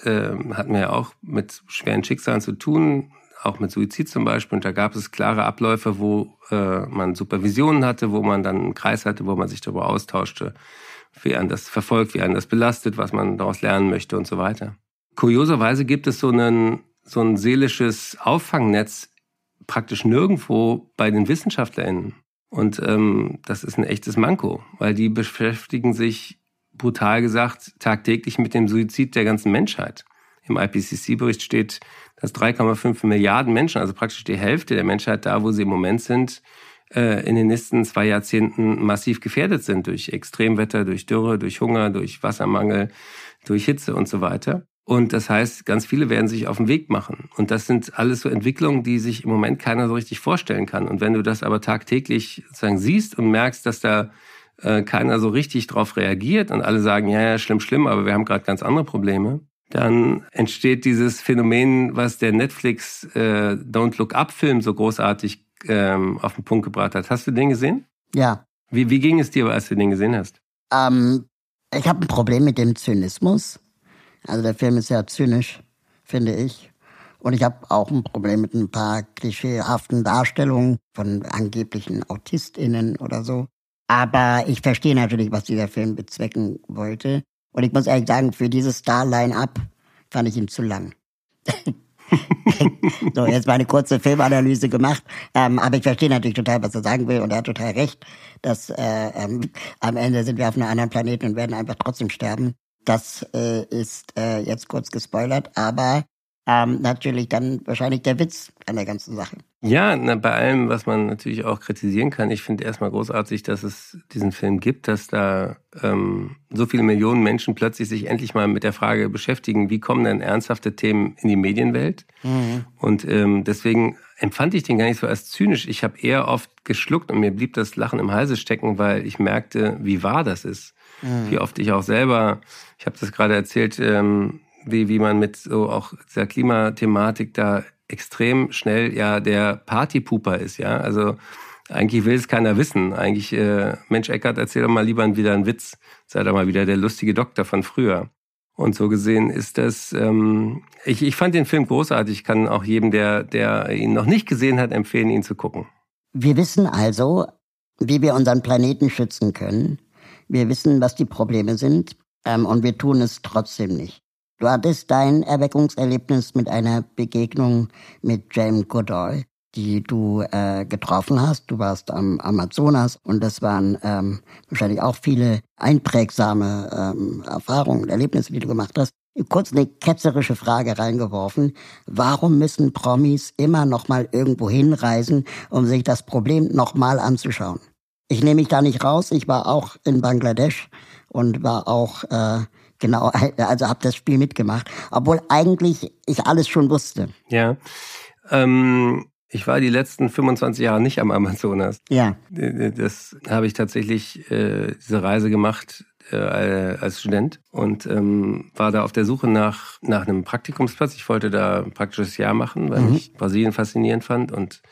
äh, hatten wir ja auch mit schweren Schicksalen zu tun, auch mit Suizid zum Beispiel. Und da gab es klare Abläufe, wo äh, man Supervisionen hatte, wo man dann einen Kreis hatte, wo man sich darüber austauschte, wie einen das verfolgt, wie einen das belastet, was man daraus lernen möchte und so weiter. Kurioserweise gibt es so, einen, so ein seelisches Auffangnetz praktisch nirgendwo bei den WissenschaftlerInnen. Und ähm, das ist ein echtes Manko, weil die beschäftigen sich brutal gesagt tagtäglich mit dem Suizid der ganzen Menschheit. Im IPCC-Bericht steht, dass 3,5 Milliarden Menschen, also praktisch die Hälfte der Menschheit da, wo sie im Moment sind, äh, in den nächsten zwei Jahrzehnten massiv gefährdet sind durch Extremwetter, durch Dürre, durch Hunger, durch Wassermangel, durch Hitze und so weiter. Und das heißt, ganz viele werden sich auf den Weg machen. Und das sind alles so Entwicklungen, die sich im Moment keiner so richtig vorstellen kann. Und wenn du das aber tagtäglich sozusagen siehst und merkst, dass da äh, keiner so richtig drauf reagiert und alle sagen, ja, ja, schlimm, schlimm, aber wir haben gerade ganz andere Probleme, dann entsteht dieses Phänomen, was der Netflix äh, Don't Look Up Film so großartig ähm, auf den Punkt gebracht hat. Hast du den gesehen? Ja. Wie, wie ging es dir, als du den gesehen hast? Ähm, ich habe ein Problem mit dem Zynismus. Also der Film ist sehr zynisch, finde ich. Und ich habe auch ein Problem mit ein paar klischeehaften Darstellungen von angeblichen AutistInnen oder so. Aber ich verstehe natürlich, was dieser Film bezwecken wollte. Und ich muss ehrlich sagen, für dieses Star-Line-Up fand ich ihn zu lang. so, jetzt mal eine kurze Filmanalyse gemacht. Ähm, aber ich verstehe natürlich total, was er sagen will. Und er hat total recht, dass äh, ähm, am Ende sind wir auf einem anderen Planeten und werden einfach trotzdem sterben. Das äh, ist äh, jetzt kurz gespoilert, aber ähm, natürlich dann wahrscheinlich der Witz an der ganzen Sache. Ja, na, bei allem, was man natürlich auch kritisieren kann. Ich finde erstmal großartig, dass es diesen Film gibt, dass da ähm, so viele Millionen Menschen plötzlich sich endlich mal mit der Frage beschäftigen, wie kommen denn ernsthafte Themen in die Medienwelt? Mhm. Und ähm, deswegen empfand ich den gar nicht so als zynisch. Ich habe eher oft geschluckt und mir blieb das Lachen im Halse stecken, weil ich merkte, wie wahr das ist. Mhm. Wie oft ich auch selber, ich habe das gerade erzählt, ähm, wie, wie man mit so auch dieser Klimathematik da extrem schnell ja der Partypuper ist, ja. Also eigentlich will es keiner wissen. Eigentlich, äh, Mensch Eckert, erzähl doch mal lieber wieder einen Witz. Sei doch mal wieder der lustige Doktor von früher. Und so gesehen ist das, ähm, ich, ich fand den Film großartig. Ich kann auch jedem, der, der ihn noch nicht gesehen hat, empfehlen, ihn zu gucken. Wir wissen also, wie wir unseren Planeten schützen können. Wir wissen, was die Probleme sind. Ähm, und wir tun es trotzdem nicht. Du hattest dein Erweckungserlebnis mit einer Begegnung mit James Goodall, die du äh, getroffen hast. Du warst am Amazonas und das waren ähm, wahrscheinlich auch viele einprägsame ähm, Erfahrungen, Erlebnisse, die du gemacht hast. Kurz eine ketzerische Frage reingeworfen. Warum müssen Promis immer noch mal irgendwo hinreisen, um sich das Problem noch mal anzuschauen? Ich nehme mich da nicht raus. Ich war auch in Bangladesch und war auch äh, Genau, also habe das Spiel mitgemacht, obwohl eigentlich ich alles schon wusste. Ja. Ähm, ich war die letzten 25 Jahre nicht am Amazonas. Ja. Das habe ich tatsächlich äh, diese Reise gemacht äh, als Student und ähm, war da auf der Suche nach nach einem Praktikumsplatz. Ich wollte da ein praktisches Jahr machen, weil mhm. ich Brasilien faszinierend fand und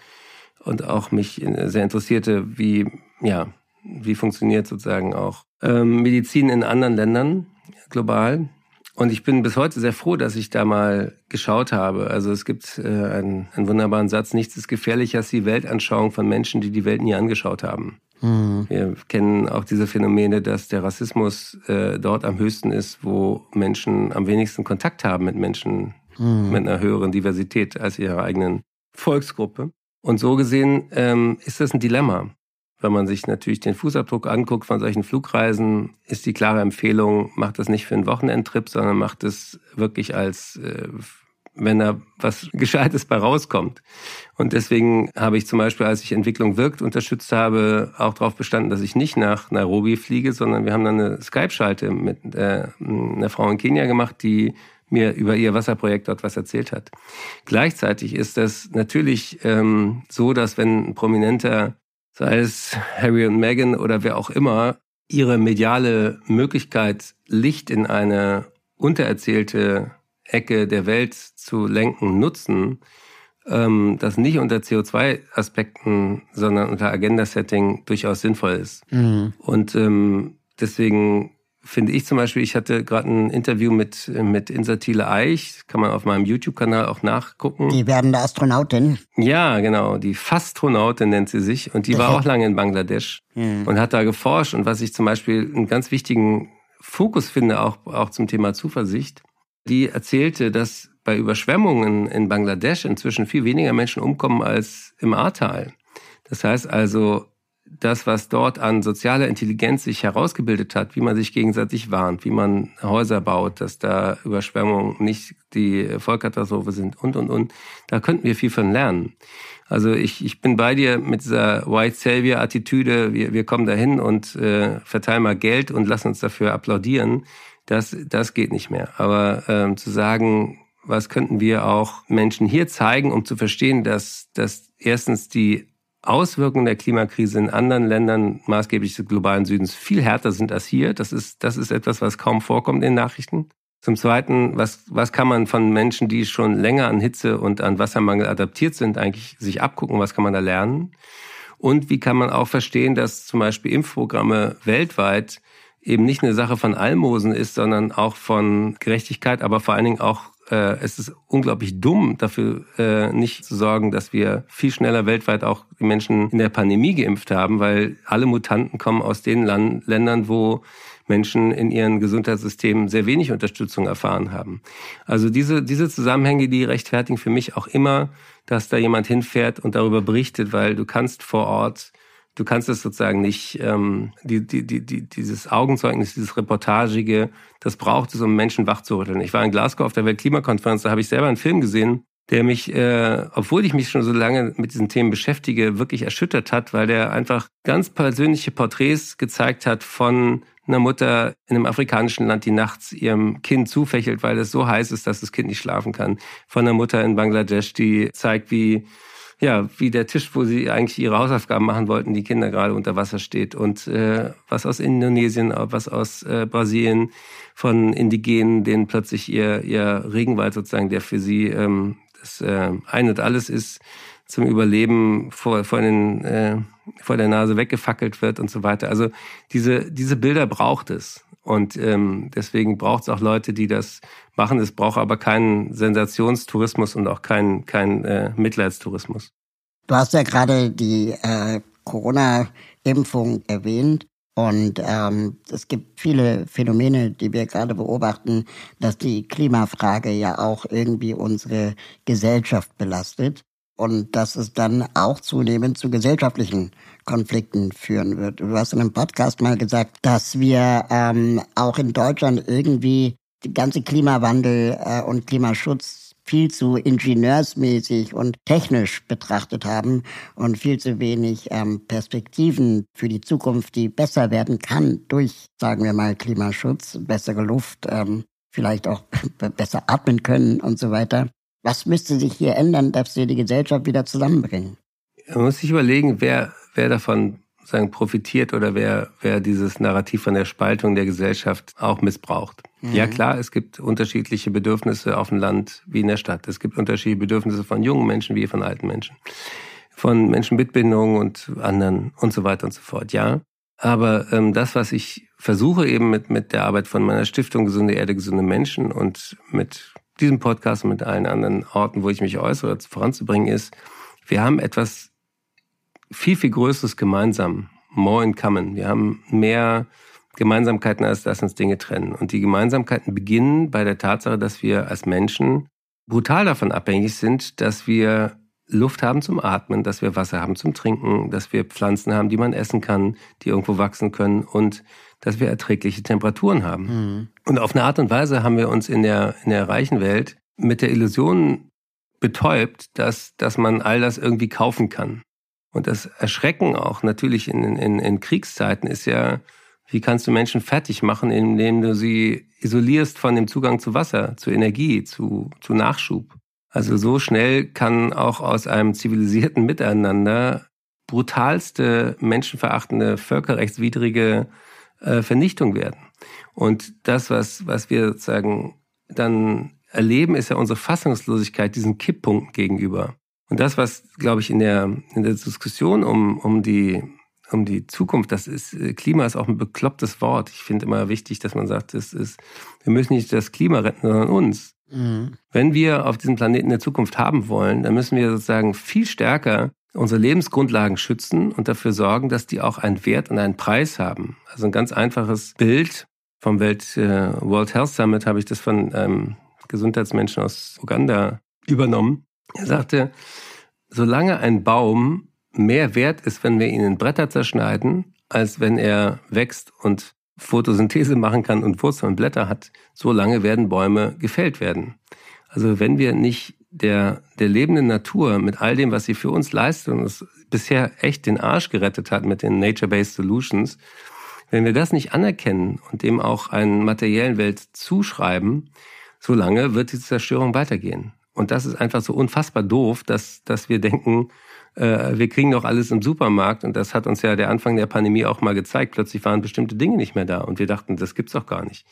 und auch mich sehr interessierte, wie ja wie funktioniert sozusagen auch ähm, Medizin in anderen Ländern global. Und ich bin bis heute sehr froh, dass ich da mal geschaut habe. Also es gibt äh, einen, einen wunderbaren Satz, nichts ist gefährlicher als die Weltanschauung von Menschen, die die Welt nie angeschaut haben. Mhm. Wir kennen auch diese Phänomene, dass der Rassismus äh, dort am höchsten ist, wo Menschen am wenigsten Kontakt haben mit Menschen mhm. mit einer höheren Diversität als ihrer eigenen Volksgruppe. Und so gesehen ähm, ist das ein Dilemma. Wenn man sich natürlich den Fußabdruck anguckt von solchen Flugreisen, ist die klare Empfehlung, macht das nicht für einen Wochenendtrip, sondern macht es wirklich als, äh, wenn da was Gescheites bei rauskommt. Und deswegen habe ich zum Beispiel, als ich Entwicklung wirkt unterstützt habe, auch darauf bestanden, dass ich nicht nach Nairobi fliege, sondern wir haben dann eine Skype-Schalte mit äh, einer Frau in Kenia gemacht, die mir über ihr Wasserprojekt dort was erzählt hat. Gleichzeitig ist das natürlich ähm, so, dass wenn ein prominenter sei es Harry und Meghan oder wer auch immer, ihre mediale Möglichkeit, Licht in eine untererzählte Ecke der Welt zu lenken, nutzen, ähm, das nicht unter CO2-Aspekten, sondern unter Agenda-Setting durchaus sinnvoll ist. Mhm. Und ähm, deswegen finde ich zum Beispiel, ich hatte gerade ein Interview mit, mit Insatile Eich, kann man auf meinem YouTube-Kanal auch nachgucken. Die werdende Astronautin. Ja, genau, die Fastronautin nennt sie sich und die war auch lange in Bangladesch mhm. und hat da geforscht und was ich zum Beispiel einen ganz wichtigen Fokus finde, auch, auch zum Thema Zuversicht, die erzählte, dass bei Überschwemmungen in Bangladesch inzwischen viel weniger Menschen umkommen als im Ahrtal. Das heißt also, das, was dort an sozialer Intelligenz sich herausgebildet hat, wie man sich gegenseitig warnt, wie man Häuser baut, dass da Überschwemmungen nicht die Vollkatastrophe sind und, und, und, da könnten wir viel von lernen. Also ich, ich bin bei dir mit dieser White Savior-Attitüde, wir, wir kommen dahin und äh, verteilen mal Geld und lassen uns dafür applaudieren. Das, das geht nicht mehr. Aber ähm, zu sagen, was könnten wir auch Menschen hier zeigen, um zu verstehen, dass, dass erstens die Auswirkungen der Klimakrise in anderen Ländern maßgeblich des globalen Südens viel härter sind als hier. Das ist, das ist etwas, was kaum vorkommt in den Nachrichten. Zum Zweiten, was, was kann man von Menschen, die schon länger an Hitze und an Wassermangel adaptiert sind, eigentlich sich abgucken? Was kann man da lernen? Und wie kann man auch verstehen, dass zum Beispiel Impfprogramme weltweit eben nicht eine Sache von Almosen ist, sondern auch von Gerechtigkeit, aber vor allen Dingen auch äh, es ist unglaublich dumm, dafür äh, nicht zu sorgen, dass wir viel schneller weltweit auch die Menschen in der Pandemie geimpft haben, weil alle Mutanten kommen aus den Land Ländern, wo Menschen in ihren Gesundheitssystemen sehr wenig Unterstützung erfahren haben. Also diese, diese Zusammenhänge, die rechtfertigen für mich auch immer, dass da jemand hinfährt und darüber berichtet, weil du kannst vor Ort du kannst es sozusagen nicht, ähm, die, die, die, die, dieses Augenzeugnis, dieses Reportagige, das braucht es, um Menschen wachzurütteln. Ich war in Glasgow auf der Weltklimakonferenz, da habe ich selber einen Film gesehen, der mich, äh, obwohl ich mich schon so lange mit diesen Themen beschäftige, wirklich erschüttert hat, weil der einfach ganz persönliche Porträts gezeigt hat von einer Mutter in einem afrikanischen Land, die nachts ihrem Kind zufächelt, weil es so heiß ist, dass das Kind nicht schlafen kann. Von einer Mutter in Bangladesch, die zeigt, wie ja, wie der Tisch, wo sie eigentlich ihre Hausaufgaben machen wollten, die Kinder gerade unter Wasser steht. Und äh, was aus Indonesien, was aus äh, Brasilien von Indigenen, denen plötzlich ihr, ihr Regenwald sozusagen, der für sie ähm, das äh, Ein und Alles ist, zum Überleben vor, vor, den, äh, vor der Nase weggefackelt wird und so weiter. Also diese, diese Bilder braucht es. Und ähm, deswegen braucht es auch Leute, die das machen. Es braucht aber keinen Sensationstourismus und auch keinen kein, äh, Mitleidstourismus. Du hast ja gerade die äh, Corona-Impfung erwähnt. Und ähm, es gibt viele Phänomene, die wir gerade beobachten, dass die Klimafrage ja auch irgendwie unsere Gesellschaft belastet und dass es dann auch zunehmend zu gesellschaftlichen Konflikten führen wird. Du hast in einem Podcast mal gesagt, dass wir ähm, auch in Deutschland irgendwie die ganze Klimawandel äh, und Klimaschutz viel zu ingenieursmäßig und technisch betrachtet haben und viel zu wenig ähm, Perspektiven für die Zukunft, die besser werden kann durch, sagen wir mal, Klimaschutz, bessere Luft, ähm, vielleicht auch besser atmen können und so weiter. Was müsste sich hier ändern, dass wir die Gesellschaft wieder zusammenbringen? Man muss sich überlegen, wer, wer davon sagen, profitiert oder wer, wer dieses Narrativ von der Spaltung der Gesellschaft auch missbraucht. Mhm. Ja klar, es gibt unterschiedliche Bedürfnisse auf dem Land wie in der Stadt. Es gibt unterschiedliche Bedürfnisse von jungen Menschen wie von alten Menschen. Von Menschen mit Behinderung und anderen und so weiter und so fort. Ja, aber ähm, das, was ich versuche eben mit, mit der Arbeit von meiner Stiftung Gesunde Erde, gesunde Menschen und mit diesem Podcast und mit allen anderen Orten, wo ich mich äußere, voranzubringen, ist, wir haben etwas viel, viel Größeres gemeinsam. More in common. Wir haben mehr Gemeinsamkeiten, als dass uns Dinge trennen. Und die Gemeinsamkeiten beginnen bei der Tatsache, dass wir als Menschen brutal davon abhängig sind, dass wir Luft haben zum Atmen, dass wir Wasser haben zum Trinken, dass wir Pflanzen haben, die man essen kann, die irgendwo wachsen können und dass wir erträgliche Temperaturen haben. Mhm. Und auf eine Art und Weise haben wir uns in der, in der reichen Welt mit der Illusion betäubt, dass, dass man all das irgendwie kaufen kann. Und das Erschrecken auch natürlich in, in, in Kriegszeiten ist ja, wie kannst du Menschen fertig machen, indem du sie isolierst von dem Zugang zu Wasser, zu Energie, zu, zu Nachschub. Also so schnell kann auch aus einem zivilisierten Miteinander brutalste, menschenverachtende, völkerrechtswidrige äh, Vernichtung werden. Und das, was, was wir sozusagen dann erleben, ist ja unsere Fassungslosigkeit diesen Kipppunkten gegenüber. Und das, was, glaube ich, in der, in der Diskussion um, um die um die Zukunft, das ist, Klima ist auch ein beklopptes Wort. Ich finde immer wichtig, dass man sagt, es ist, wir müssen nicht das Klima retten, sondern uns. Mhm. Wenn wir auf diesem Planeten eine Zukunft haben wollen, dann müssen wir sozusagen viel stärker unsere Lebensgrundlagen schützen und dafür sorgen, dass die auch einen Wert und einen Preis haben. Also ein ganz einfaches Bild vom Welt, äh, World Health Summit habe ich das von einem Gesundheitsmenschen aus Uganda übernommen. Er sagte, solange ein Baum mehr wert ist, wenn wir ihn in Bretter zerschneiden, als wenn er wächst und Photosynthese machen kann und Wurzeln und Blätter hat, solange werden Bäume gefällt werden. Also wenn wir nicht der, der lebenden Natur mit all dem, was sie für uns leistet und uns bisher echt den Arsch gerettet hat mit den Nature-Based Solutions, wenn wir das nicht anerkennen und dem auch einen materiellen Welt zuschreiben, solange wird die Zerstörung weitergehen. Und das ist einfach so unfassbar doof, dass, dass wir denken, äh, wir kriegen doch alles im Supermarkt. Und das hat uns ja der Anfang der Pandemie auch mal gezeigt. Plötzlich waren bestimmte Dinge nicht mehr da. Und wir dachten, das gibt's doch gar nicht.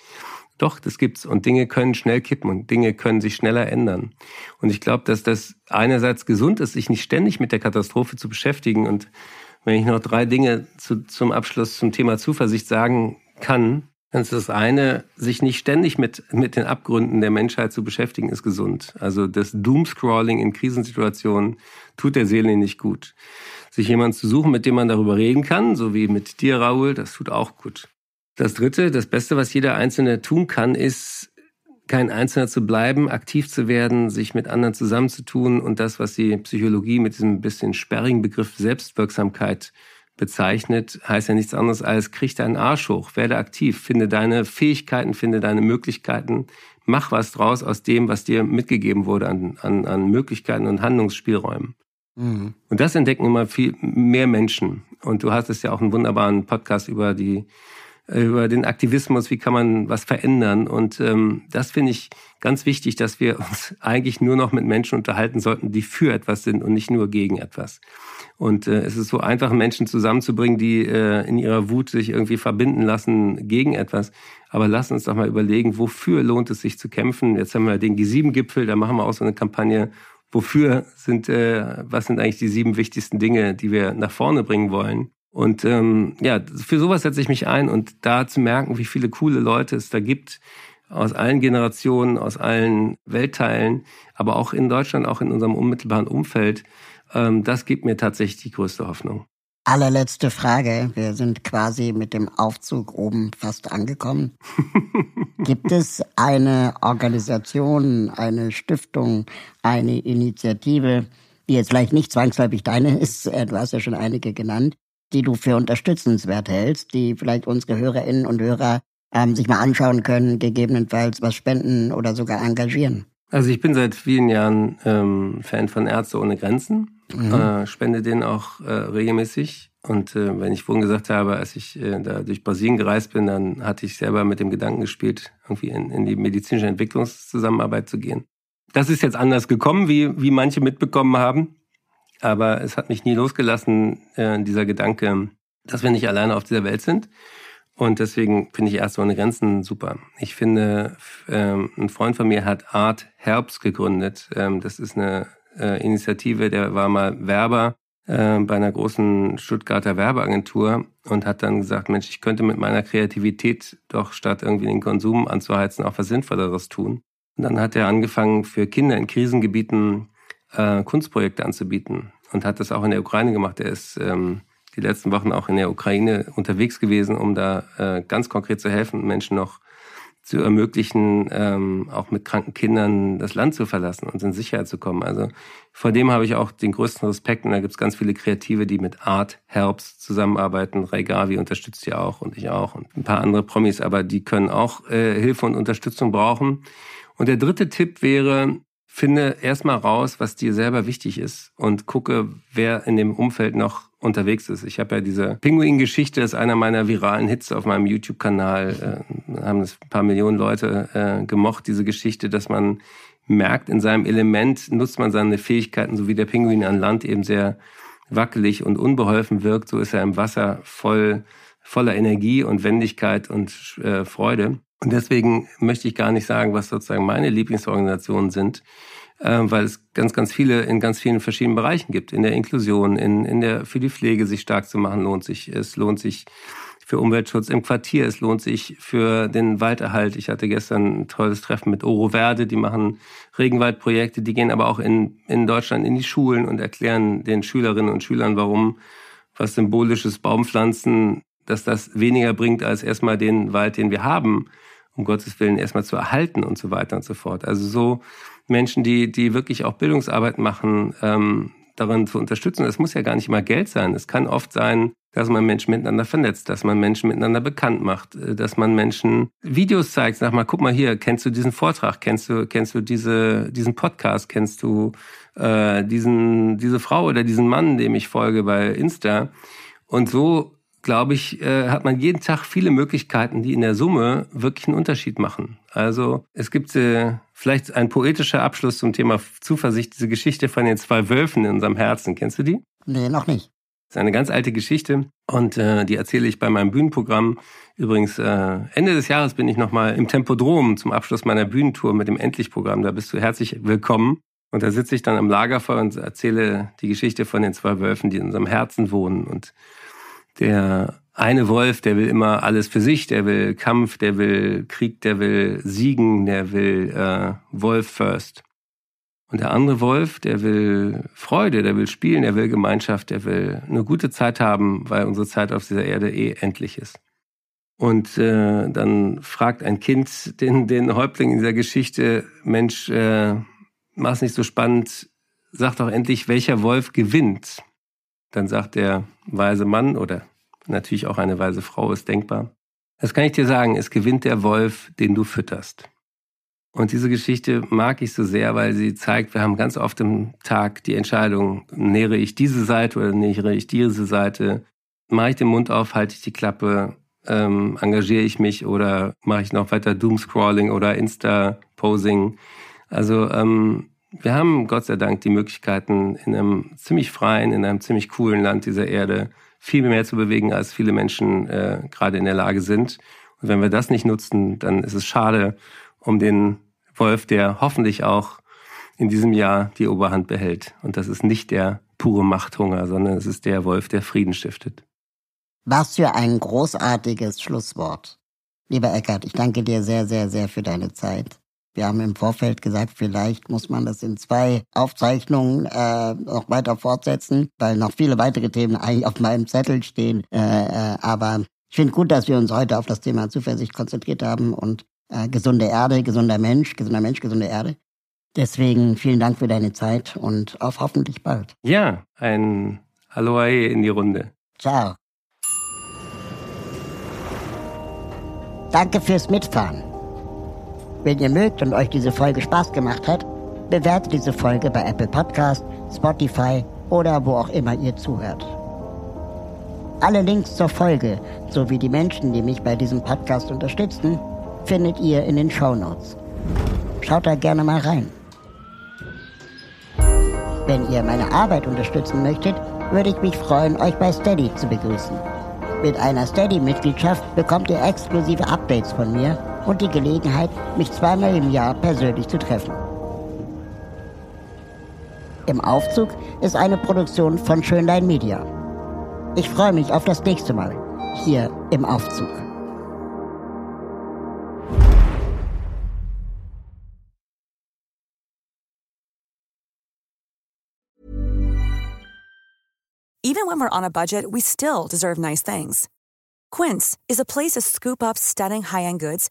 Doch, das gibt's. Und Dinge können schnell kippen und Dinge können sich schneller ändern. Und ich glaube, dass das einerseits gesund ist, sich nicht ständig mit der Katastrophe zu beschäftigen. Und wenn ich noch drei Dinge zu, zum Abschluss zum Thema Zuversicht sagen kann, dann ist das eine, sich nicht ständig mit, mit den Abgründen der Menschheit zu beschäftigen, ist gesund. Also das Doomscrolling in Krisensituationen tut der Seele nicht gut. Sich jemanden zu suchen, mit dem man darüber reden kann, so wie mit dir, Raoul, das tut auch gut. Das dritte, das Beste, was jeder Einzelne tun kann, ist, kein Einzelner zu bleiben, aktiv zu werden, sich mit anderen zusammenzutun und das, was die Psychologie mit diesem bisschen sperrigen Begriff Selbstwirksamkeit bezeichnet, heißt ja nichts anderes als, krieg deinen Arsch hoch, werde aktiv, finde deine Fähigkeiten, finde deine Möglichkeiten, mach was draus aus dem, was dir mitgegeben wurde an, an, an Möglichkeiten und Handlungsspielräumen. Mhm. Und das entdecken immer viel mehr Menschen. Und du hast es ja auch einen wunderbaren Podcast über die über den Aktivismus, wie kann man was verändern. Und ähm, das finde ich ganz wichtig, dass wir uns eigentlich nur noch mit Menschen unterhalten sollten, die für etwas sind und nicht nur gegen etwas. Und äh, es ist so einfach, Menschen zusammenzubringen, die äh, in ihrer Wut sich irgendwie verbinden lassen gegen etwas. Aber lass uns doch mal überlegen, wofür lohnt es sich zu kämpfen? Jetzt haben wir den G7-Gipfel, da machen wir auch so eine Kampagne. Wofür sind, äh, was sind eigentlich die sieben wichtigsten Dinge, die wir nach vorne bringen wollen? Und ähm, ja, für sowas setze ich mich ein und da zu merken, wie viele coole Leute es da gibt, aus allen Generationen, aus allen Weltteilen, aber auch in Deutschland, auch in unserem unmittelbaren Umfeld, ähm, das gibt mir tatsächlich die größte Hoffnung. Allerletzte Frage. Wir sind quasi mit dem Aufzug oben fast angekommen. Gibt es eine Organisation, eine Stiftung, eine Initiative, die jetzt vielleicht nicht zwangsläufig deine ist, du hast ja schon einige genannt, die du für unterstützenswert hältst, die vielleicht unsere Hörerinnen und Hörer ähm, sich mal anschauen können, gegebenenfalls was spenden oder sogar engagieren? Also ich bin seit vielen Jahren ähm, Fan von Ärzte ohne Grenzen mhm. äh, spende den auch äh, regelmäßig. Und äh, wenn ich vorhin gesagt habe, als ich äh, da durch Brasilien gereist bin, dann hatte ich selber mit dem Gedanken gespielt, irgendwie in, in die medizinische Entwicklungszusammenarbeit zu gehen. Das ist jetzt anders gekommen, wie, wie manche mitbekommen haben. Aber es hat mich nie losgelassen, äh, dieser Gedanke, dass wir nicht alleine auf dieser Welt sind. Und deswegen finde ich erst ohne Grenzen super. Ich finde, ähm, ein Freund von mir hat Art Herbst gegründet. Ähm, das ist eine äh, Initiative, der war mal Werber äh, bei einer großen Stuttgarter Werbeagentur und hat dann gesagt, Mensch, ich könnte mit meiner Kreativität doch statt irgendwie den Konsum anzuheizen auch was Sinnvolleres tun. Und dann hat er angefangen, für Kinder in Krisengebieten äh, Kunstprojekte anzubieten und hat das auch in der Ukraine gemacht. Er ist ähm, die letzten Wochen auch in der Ukraine unterwegs gewesen, um da äh, ganz konkret zu helfen, Menschen noch zu ermöglichen, ähm, auch mit kranken Kindern das Land zu verlassen und in Sicherheit zu kommen. Also vor dem habe ich auch den größten Respekt und da gibt es ganz viele Kreative, die mit Art Herbst zusammenarbeiten. Ray Gavi unterstützt ja auch und ich auch und ein paar andere Promis, aber die können auch äh, Hilfe und Unterstützung brauchen. Und der dritte Tipp wäre, finde erstmal raus, was dir selber wichtig ist und gucke, wer in dem Umfeld noch unterwegs ist. Ich habe ja diese Pinguin-Geschichte, ist einer meiner viralen Hits auf meinem YouTube-Kanal. Äh, haben es ein paar Millionen Leute äh, gemocht, diese Geschichte, dass man merkt, in seinem Element nutzt man seine Fähigkeiten, so wie der Pinguin an Land eben sehr wackelig und unbeholfen wirkt, so ist er im Wasser voll voller Energie und Wendigkeit und äh, Freude. Und deswegen möchte ich gar nicht sagen, was sozusagen meine Lieblingsorganisationen sind, äh, weil es ganz, ganz viele in ganz vielen verschiedenen Bereichen gibt. In der Inklusion, in, in der, für die Pflege sich stark zu machen, lohnt sich. Es lohnt sich für Umweltschutz im Quartier. Es lohnt sich für den Walderhalt. Ich hatte gestern ein tolles Treffen mit Oro Verde. Die machen Regenwaldprojekte. Die gehen aber auch in, in Deutschland in die Schulen und erklären den Schülerinnen und Schülern, warum was symbolisches Baumpflanzen, dass das weniger bringt als erstmal den Wald, den wir haben, um Gottes Willen erstmal zu erhalten und so weiter und so fort. Also so Menschen, die, die wirklich auch Bildungsarbeit machen, ähm, darin zu unterstützen. Es muss ja gar nicht immer Geld sein. Es kann oft sein, dass man Menschen miteinander vernetzt, dass man Menschen miteinander bekannt macht, äh, dass man Menschen Videos zeigt. Sag mal, guck mal hier, kennst du diesen Vortrag? Kennst du, kennst du diese, diesen Podcast? Kennst du äh, diesen, diese Frau oder diesen Mann, dem ich folge bei Insta? Und so glaube ich, äh, hat man jeden Tag viele Möglichkeiten, die in der Summe wirklich einen Unterschied machen. Also es gibt äh, vielleicht ein poetischer Abschluss zum Thema Zuversicht, diese Geschichte von den zwei Wölfen in unserem Herzen. Kennst du die? Nee, noch nicht. Das ist eine ganz alte Geschichte und äh, die erzähle ich bei meinem Bühnenprogramm. Übrigens, äh, Ende des Jahres bin ich nochmal im Tempodrom zum Abschluss meiner Bühnentour mit dem Endlich-Programm. Da bist du herzlich willkommen. Und da sitze ich dann am Lagerfeuer und erzähle die Geschichte von den zwei Wölfen, die in unserem Herzen wohnen. Und der eine Wolf, der will immer alles für sich, der will Kampf, der will Krieg, der will Siegen, der will äh, Wolf first. Und der andere Wolf, der will Freude, der will spielen, der will Gemeinschaft, der will eine gute Zeit haben, weil unsere Zeit auf dieser Erde eh endlich ist. Und äh, dann fragt ein Kind den, den Häuptling in dieser Geschichte, Mensch, äh, mach's nicht so spannend, sag doch endlich, welcher Wolf gewinnt. Dann sagt der weise Mann oder natürlich auch eine weise Frau ist denkbar. Das kann ich dir sagen, es gewinnt der Wolf, den du fütterst. Und diese Geschichte mag ich so sehr, weil sie zeigt, wir haben ganz oft im Tag die Entscheidung, nähere ich diese Seite oder nähere ich diese Seite, mache ich den Mund auf, halte ich die Klappe, ähm, engagiere ich mich oder mache ich noch weiter Doomscrolling oder Insta-Posing. Also ähm, wir haben Gott sei Dank die Möglichkeiten, in einem ziemlich freien, in einem ziemlich coolen Land dieser Erde viel mehr zu bewegen, als viele Menschen äh, gerade in der Lage sind. Und wenn wir das nicht nutzen, dann ist es schade um den Wolf, der hoffentlich auch in diesem Jahr die Oberhand behält. Und das ist nicht der pure Machthunger, sondern es ist der Wolf, der Frieden stiftet. Was für ein großartiges Schlusswort. Lieber Eckert, ich danke dir sehr, sehr, sehr für deine Zeit. Wir haben im Vorfeld gesagt, vielleicht muss man das in zwei Aufzeichnungen äh, noch weiter fortsetzen, weil noch viele weitere Themen eigentlich auf meinem Zettel stehen. Äh, äh, aber ich finde gut, dass wir uns heute auf das Thema Zuversicht konzentriert haben und äh, gesunde Erde, gesunder Mensch, gesunder Mensch, gesunde Erde. Deswegen vielen Dank für deine Zeit und auf hoffentlich bald. Ja, ein Aloha in die Runde. Ciao. Danke fürs Mitfahren. Wenn ihr mögt und euch diese Folge Spaß gemacht hat, bewertet diese Folge bei Apple Podcast, Spotify oder wo auch immer ihr zuhört. Alle Links zur Folge sowie die Menschen, die mich bei diesem Podcast unterstützen, findet ihr in den Show Notes. Schaut da gerne mal rein. Wenn ihr meine Arbeit unterstützen möchtet, würde ich mich freuen, euch bei Steady zu begrüßen. Mit einer Steady-Mitgliedschaft bekommt ihr exklusive Updates von mir und die Gelegenheit, mich zweimal im Jahr persönlich zu treffen. Im Aufzug ist eine Produktion von Schönlein Media. Ich freue mich auf das nächste Mal hier im Aufzug. Even when we're on a budget, we still deserve nice things. Quince is a place to scoop up stunning high-end goods